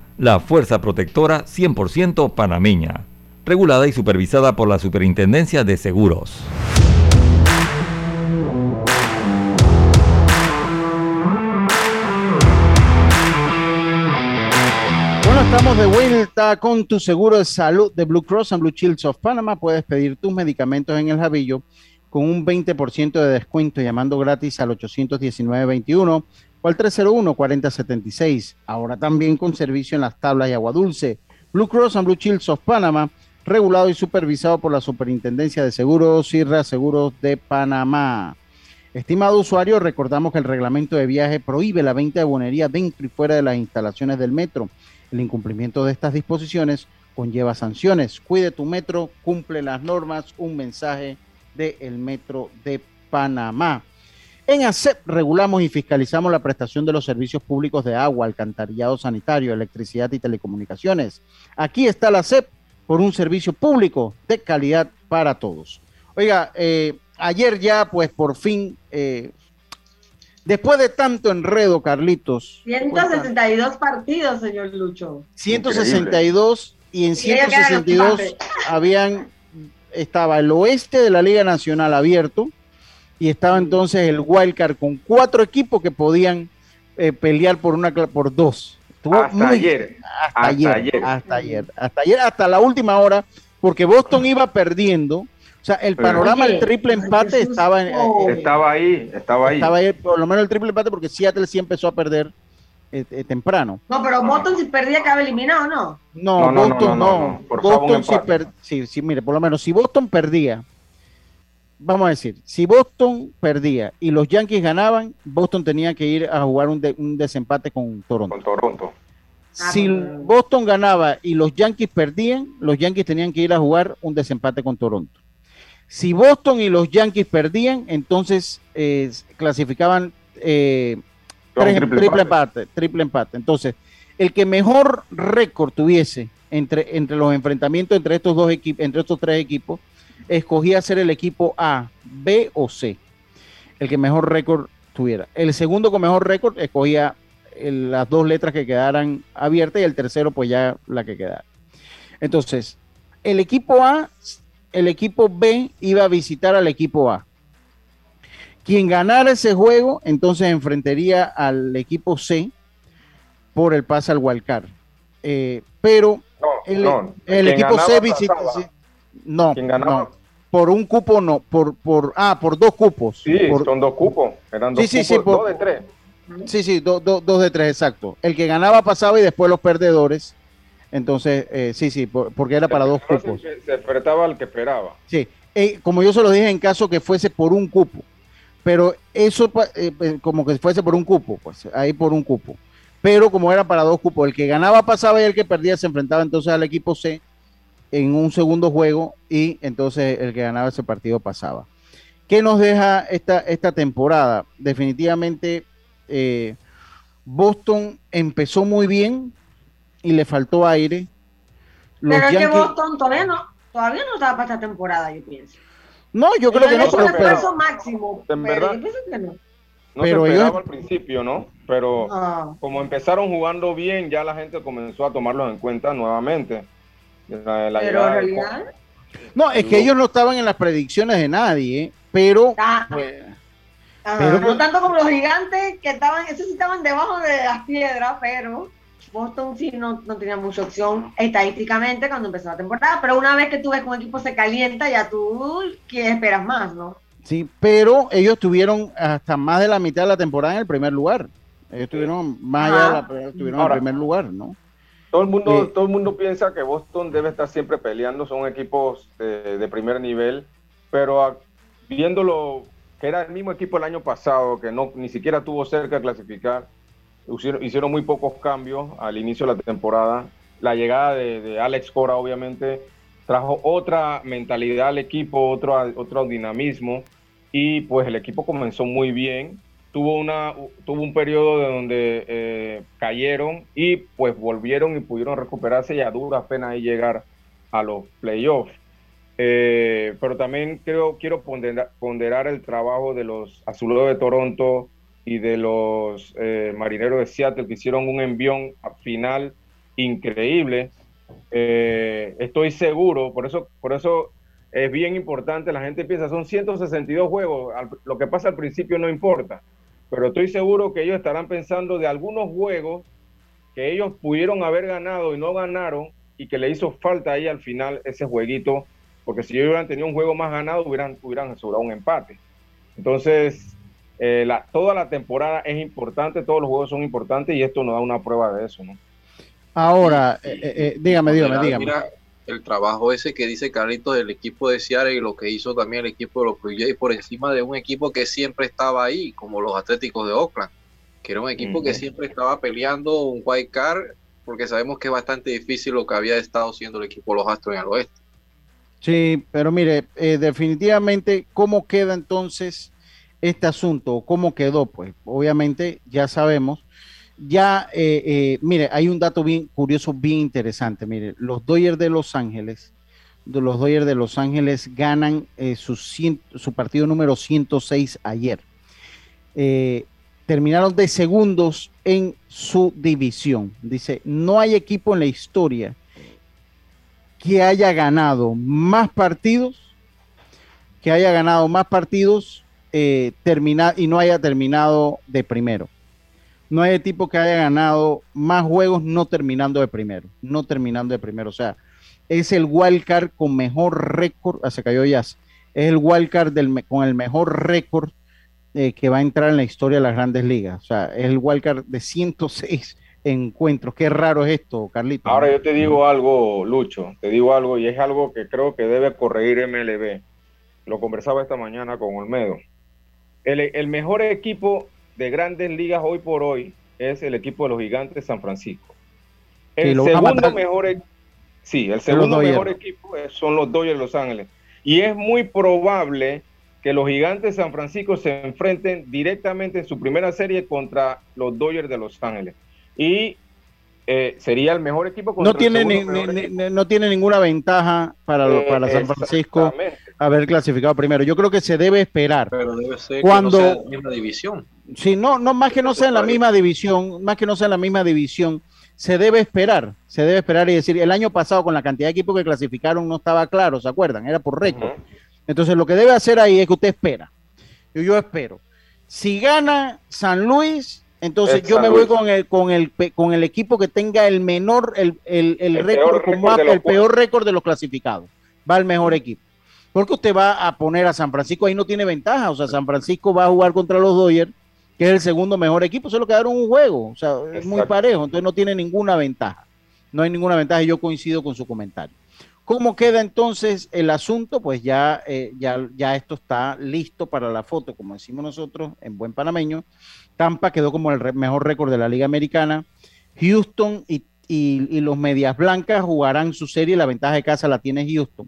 la Fuerza Protectora 100% panameña, regulada y supervisada por la Superintendencia de Seguros. Bueno, estamos de vuelta con tu seguro de salud de Blue Cross and Blue Shields of Panama. Puedes pedir tus medicamentos en el Javillo con un 20% de descuento llamando gratis al 819-21 o al 301-4076. Ahora también con servicio en las tablas y agua dulce. Blue Cross and Blue Shields of Panama, regulado y supervisado por la Superintendencia de Seguros y Reaseguros de Panamá. Estimado usuario, recordamos que el reglamento de viaje prohíbe la venta de bonería dentro y fuera de las instalaciones del metro. El incumplimiento de estas disposiciones conlleva sanciones. Cuide tu metro, cumple las normas. Un mensaje del Metro de Panamá. En ACEP regulamos y fiscalizamos la prestación de los servicios públicos de agua, alcantarillado sanitario, electricidad y telecomunicaciones. Aquí está la ACEP por un servicio público de calidad para todos. Oiga, eh, ayer ya pues por fin, eh, después de tanto enredo, Carlitos. 162 partidos, señor Lucho. 162 y en 162 habían, estaba el oeste de la Liga Nacional abierto y estaba entonces el wildcard con cuatro equipos que podían eh, pelear por una por dos. hasta, ayer, hasta, ayer, Hasta ayer. Hasta ayer, hasta la última hora, porque Boston iba perdiendo. O sea, el panorama del triple empate estaba, eh, estaba ahí, estaba ahí. Estaba ahí, por lo menos el triple empate, porque Seattle sí empezó a perder eh, temprano. No, pero Boston si perdía quedaba eliminado, ¿no? No, no Boston no. Boston sí, sí, sí, mire, por lo menos si Boston perdía vamos a decir, si Boston perdía y los Yankees ganaban, Boston tenía que ir a jugar un, un desempate con Toronto. Con Toronto. Si ah, Boston ganaba y los Yankees perdían, los Yankees tenían que ir a jugar un desempate con Toronto. Si Boston y los Yankees perdían, entonces eh, clasificaban eh, triple, empate. triple empate. Entonces, el que mejor récord tuviese entre, entre los enfrentamientos entre estos dos equipos, entre estos tres equipos, escogía ser el equipo A, B o C. El que mejor récord tuviera. El segundo con mejor récord escogía las dos letras que quedaran abiertas y el tercero pues ya la que quedara. Entonces, el equipo A, el equipo B iba a visitar al equipo A. Quien ganara ese juego, entonces enfrentaría al equipo C por el pase al Wildcard. Eh, pero el, equipo C visita. No, no, por un cupo no, por, por, ah, por dos cupos. Sí, son dos cupos, eran dos sí, cupos, dos de tres. Sí, sí, dos de tres, exacto. El que ganaba pasaba y después los perdedores. Entonces, eh, sí, sí, porque era para dos cupos. Se, se enfrentaba al que esperaba. Sí, eh, como yo se lo dije en caso que fuese por un cupo. Pero eso, eh, como que fuese por un cupo, pues ahí por un cupo. Pero como era para dos cupos, el que ganaba pasaba y el que perdía se enfrentaba entonces al equipo C en un segundo juego y entonces el que ganaba ese partido pasaba. ¿Qué nos deja esta, esta temporada? Definitivamente eh, Boston empezó muy bien y le faltó aire. pero es que Boston todavía no, todavía no estaba para esta temporada, yo pienso. No, yo creo que no. Pero, pero, máximo, en verdad, no. No pero se esperaba al principio, ¿no? Pero como empezaron jugando bien, ya la gente comenzó a tomarlos en cuenta nuevamente. Pero en realidad... No, es que ellos no estaban en las predicciones de nadie, pero... Ah. Pues, pero no tanto como los gigantes que estaban, esos sí estaban debajo de las piedras, pero Boston sí no, no, tenía mucha opción estadísticamente cuando empezó la temporada, pero una vez que tú ves que un equipo se calienta, ya tú esperas más, ¿no? Sí, pero ellos tuvieron hasta más de la mitad de la temporada en el primer lugar. Ellos estuvieron más allá de la, estuvieron en el primer lugar, ¿no? Todo el mundo, todo el mundo piensa que Boston debe estar siempre peleando, son equipos de, primer nivel, pero viéndolo que era el mismo equipo el año pasado, que no ni siquiera tuvo cerca de clasificar, hicieron, muy pocos cambios al inicio de la temporada. La llegada de, Alex Cora, obviamente, trajo otra mentalidad al equipo, otro, otro dinamismo, y pues el equipo comenzó muy bien. Tuvo, una, tuvo un periodo de donde eh, cayeron y pues volvieron y pudieron recuperarse y a duras penas y llegar a los playoffs. Eh, pero también creo, quiero ponderar, el trabajo de los Azuleros de Toronto, y de los eh, marineros de Seattle que hicieron un envión final increíble. Estoy seguro, por eso, por eso es bien importante, la gente piensa, son 162 juegos, lo que pasa al principio no importa, pero estoy seguro que ellos estarán pensando de algunos juegos que ellos pudieron haber ganado y no ganaron y que le hizo falta ahí al final ese jueguito, porque si ellos hubieran tenido un juego más ganado, hubieran, hubieran asegurado un empate. Entonces, eh, la, toda la temporada es importante, todos los juegos son importantes y esto nos da una prueba de eso, ¿no? Ahora, eh, eh, dígame, dígame, dígame. Mira el trabajo ese que dice Carlitos del equipo de Seattle y lo que hizo también el equipo de los Blue Jays por encima de un equipo que siempre estaba ahí, como los Atléticos de Oakland, que era un equipo que siempre estaba peleando un wild card, porque sabemos que es bastante difícil lo que había estado siendo el equipo de los Astros en el oeste. Sí, pero mire, definitivamente, ¿cómo queda entonces este asunto, cómo quedó, pues obviamente ya sabemos. Ya, eh, eh, mire, hay un dato bien curioso, bien interesante. Mire, los Dodgers de Los Ángeles, los Dodgers de Los Ángeles ganan eh, su, su, partido número 106 ayer. terminaron de segundos en su división. Dice, no hay equipo en la historia que haya ganado más partidos, que haya ganado más partidos eh, y no haya terminado de primero. No hay tipo que haya ganado más juegos no terminando de primero, no terminando de primero. O sea, es el wildcard con mejor récord, ah, se cayó ya, es el wildcard con el mejor récord eh, que va a entrar en la historia de las grandes ligas. O sea, es el wildcard de 106 encuentros. Qué raro es esto, Carlito. Ahora yo te digo algo, Lucho, te digo algo y es algo que creo que debe corregir MLB. Lo conversaba esta mañana con Olmedo el, mejor equipo de grandes ligas hoy por hoy es el equipo de los gigantes San Francisco. El segundo mejor, e-, sí, el segundo mejor equipo son los Dodgers de Los Ángeles. Y es muy probable que los gigantes San Francisco se enfrenten directamente en su primera serie contra los Dodgers de Los Ángeles. Y eh, sería el mejor equipo contra no tiene no tiene ninguna ventaja para, eh, para San Francisco haber clasificado primero. Yo creo que se debe esperar. Pero debe ser cuando que no sea la misma división. Sí, no, no más que no sea en la misma división, más que no sea en la misma división, se debe esperar, se debe esperar y decir, el año pasado con la cantidad de equipos que clasificaron no estaba claro, ¿se acuerdan? Era por récord. Entonces lo que debe hacer ahí es que usted espera. Yo, yo espero. Si gana San Luis, entonces yo me voy con el, con el con el equipo que tenga el menor, el, el, el, récord, el peor récord de los clasificados. Va el mejor equipo. Porque usted va a poner a San Francisco, ahí no tiene ventaja. O sea, San Francisco va a jugar contra los Dodgers, que es el segundo mejor equipo. Solo quedaron un juego. O sea, es muy parejo. Entonces no tiene ninguna ventaja. No hay ninguna ventaja y yo coincido con su comentario. ¿Cómo queda entonces el asunto? Pues ya, eh, ya, ya esto está listo para la foto, como decimos nosotros en buen panameño. Tampa quedó como el mejor récord de la Liga Americana. Houston y, y, los Medias Blancas jugarán su serie. La ventaja de casa la tiene Houston.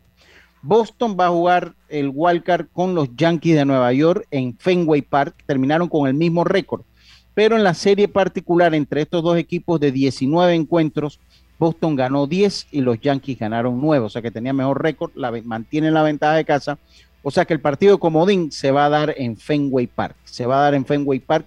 Boston va a jugar el wildcard con los Yankees de Nueva York en Fenway Park. Terminaron con el mismo récord. Pero en la serie particular entre estos dos equipos de 19 encuentros, Boston ganó 10 y los Yankees ganaron 9, o sea que tenía mejor récord, la, mantienen la ventaja de casa. O sea que el partido comodín se va a dar en Fenway Park. Se va a dar en Fenway Park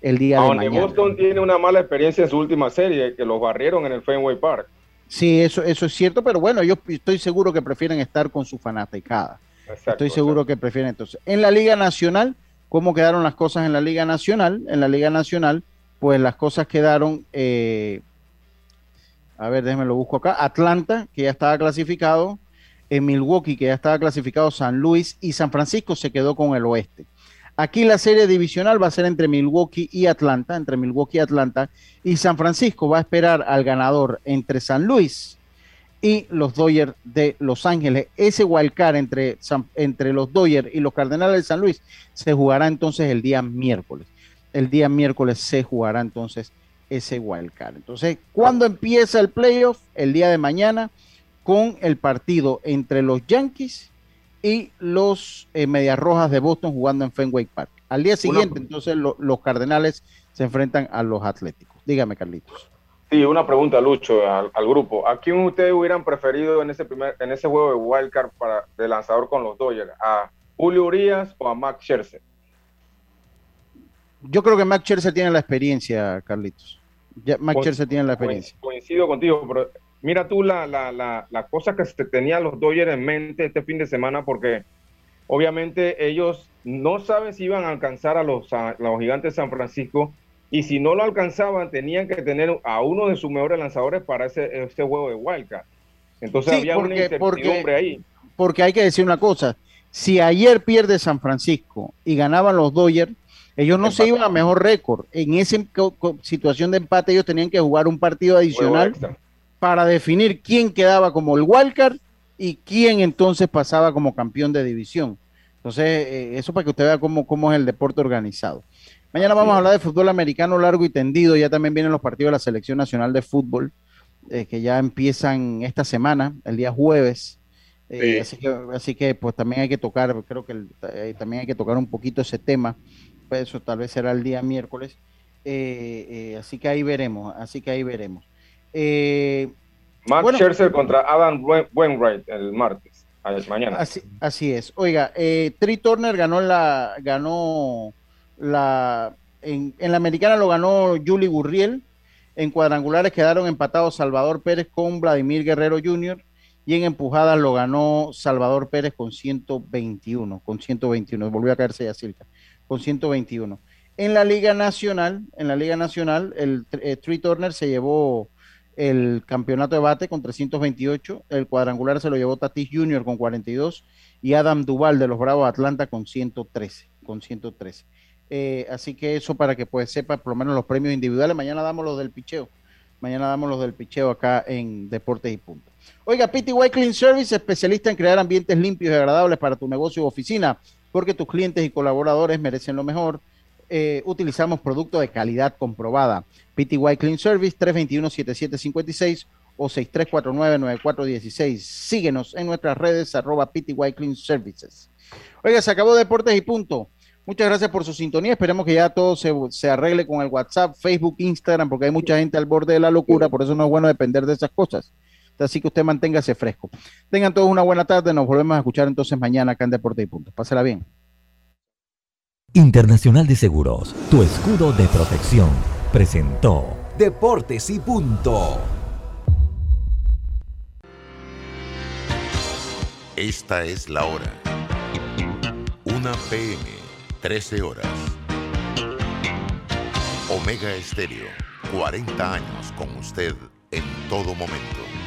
el día de mañana. Boston tiene una mala experiencia en su última serie, que los barrieron en el Fenway Park. Sí, eso, eso es cierto, pero bueno, yo estoy seguro que prefieren estar con su fanaticada. estoy seguro que prefieren entonces. En la Liga Nacional, ¿cómo quedaron las cosas en la Liga Nacional? En la Liga Nacional, pues las cosas quedaron eh, a ver, déjenme lo busco acá. Atlanta, que ya estaba clasificado. En Milwaukee, que ya estaba clasificado. San Luis y San Francisco se quedó con el oeste. Aquí la serie divisional va a ser entre Milwaukee y Atlanta, entre Milwaukee y Atlanta. Y San Francisco va a esperar al ganador entre San Luis y los Dodgers de Los Ángeles. Ese wildcard entre, entre los Dodgers y los Cardenales de San Luis se jugará entonces el día miércoles. El día miércoles se jugará entonces ese wildcard. Entonces, ¿cuándo empieza el playoff? El día de mañana con el partido entre los Yankees y los eh, Medias Rojas de Boston jugando en Fenway Park. Al día siguiente, entonces, los Cardenales se enfrentan a los Atléticos. Dígame, Carlitos. Sí, una pregunta, Lucho, al, grupo. ¿A quién ustedes hubieran preferido en ese primer, en ese juego de wildcard para de lanzador con los Dodgers? ¿A Julio Urias o a Max Scherzer? Yo creo que Max Scherzer tiene la experiencia, Carlitos. Ya se tiene la experiencia. Coincido contigo, pero mira tú la, la, la, la cosa que se tenían los Dodgers en mente este fin de semana, porque obviamente ellos no saben si iban a alcanzar a los, los gigantes de San Francisco y si no lo alcanzaban tenían que tener a uno de sus mejores lanzadores para ese, ese juego de Wildcard. Entonces había una incertidumbre ahí. Porque hay que decir una cosa, si ayer pierde San Francisco y ganaban los Dodgers, ellos no se iban a mejor récord. En esa situación de empate ellos tenían que jugar un partido adicional para definir quién quedaba como el wildcard y quién entonces pasaba como campeón de división. Entonces, eh, eso para que usted vea cómo, cómo es el deporte organizado. Mañana vamos a hablar de fútbol americano largo y tendido. Ya también vienen los partidos de la Selección Nacional de Fútbol, eh, que ya empiezan esta semana, el día jueves. Eh, así, que, así que, pues también hay que tocar, creo que también hay que tocar un poquito ese tema eso tal vez será el día miércoles. Así que ahí veremos, así que ahí veremos. Eh, Matt Scherzer contra Adam Wainwright el martes, mañana. Así, así es. Oiga, eh, Tri Turner ganó la, ganó la, en, en, la americana lo ganó Julie Gurriel. En cuadrangulares quedaron empatados Salvador Pérez con Vladimir Guerrero Jr. Y en empujadas lo ganó Salvador Pérez con 121, con 121. Volvió a caerse ya cerca con 121. En la Liga Nacional, en la Liga Nacional, el eh, Tree Turner se llevó el campeonato de bate con 328, el cuadrangular se lo llevó Tatis Jr. con 42 y Adam Duval de los Bravos Atlanta con 113, con 113. Eh, así que eso para que pues sepa por lo menos los premios individuales. Mañana damos los del picheo. Mañana damos los del picheo acá en Deportes y Punto. Oiga, PTY Clean Service, especialista en crear ambientes limpios y agradables para tu negocio o oficina porque tus clientes y colaboradores merecen lo mejor. Eh, utilizamos productos de calidad comprobada. PTY Clean Service 321-7756 o 6349-9416. Síguenos en nuestras redes arroba PTY Clean Services. Oiga, se acabó Deportes y punto. Muchas gracias por su sintonía. Esperemos que ya todo se, se, arregle con el WhatsApp, Facebook, Instagram, porque hay mucha gente al borde de la locura, por eso no es bueno depender de esas cosas. Así que usted manténgase fresco. Tengan todos una buena tarde. Nos volvemos a escuchar entonces mañana acá en Deportes y Punto. Pásela bien. Internacional de Seguros, tu escudo de protección, presentó Deportes y Punto. Esta es la hora. Una PM, 13 horas. Omega Estéreo, 40 años con usted en todo momento.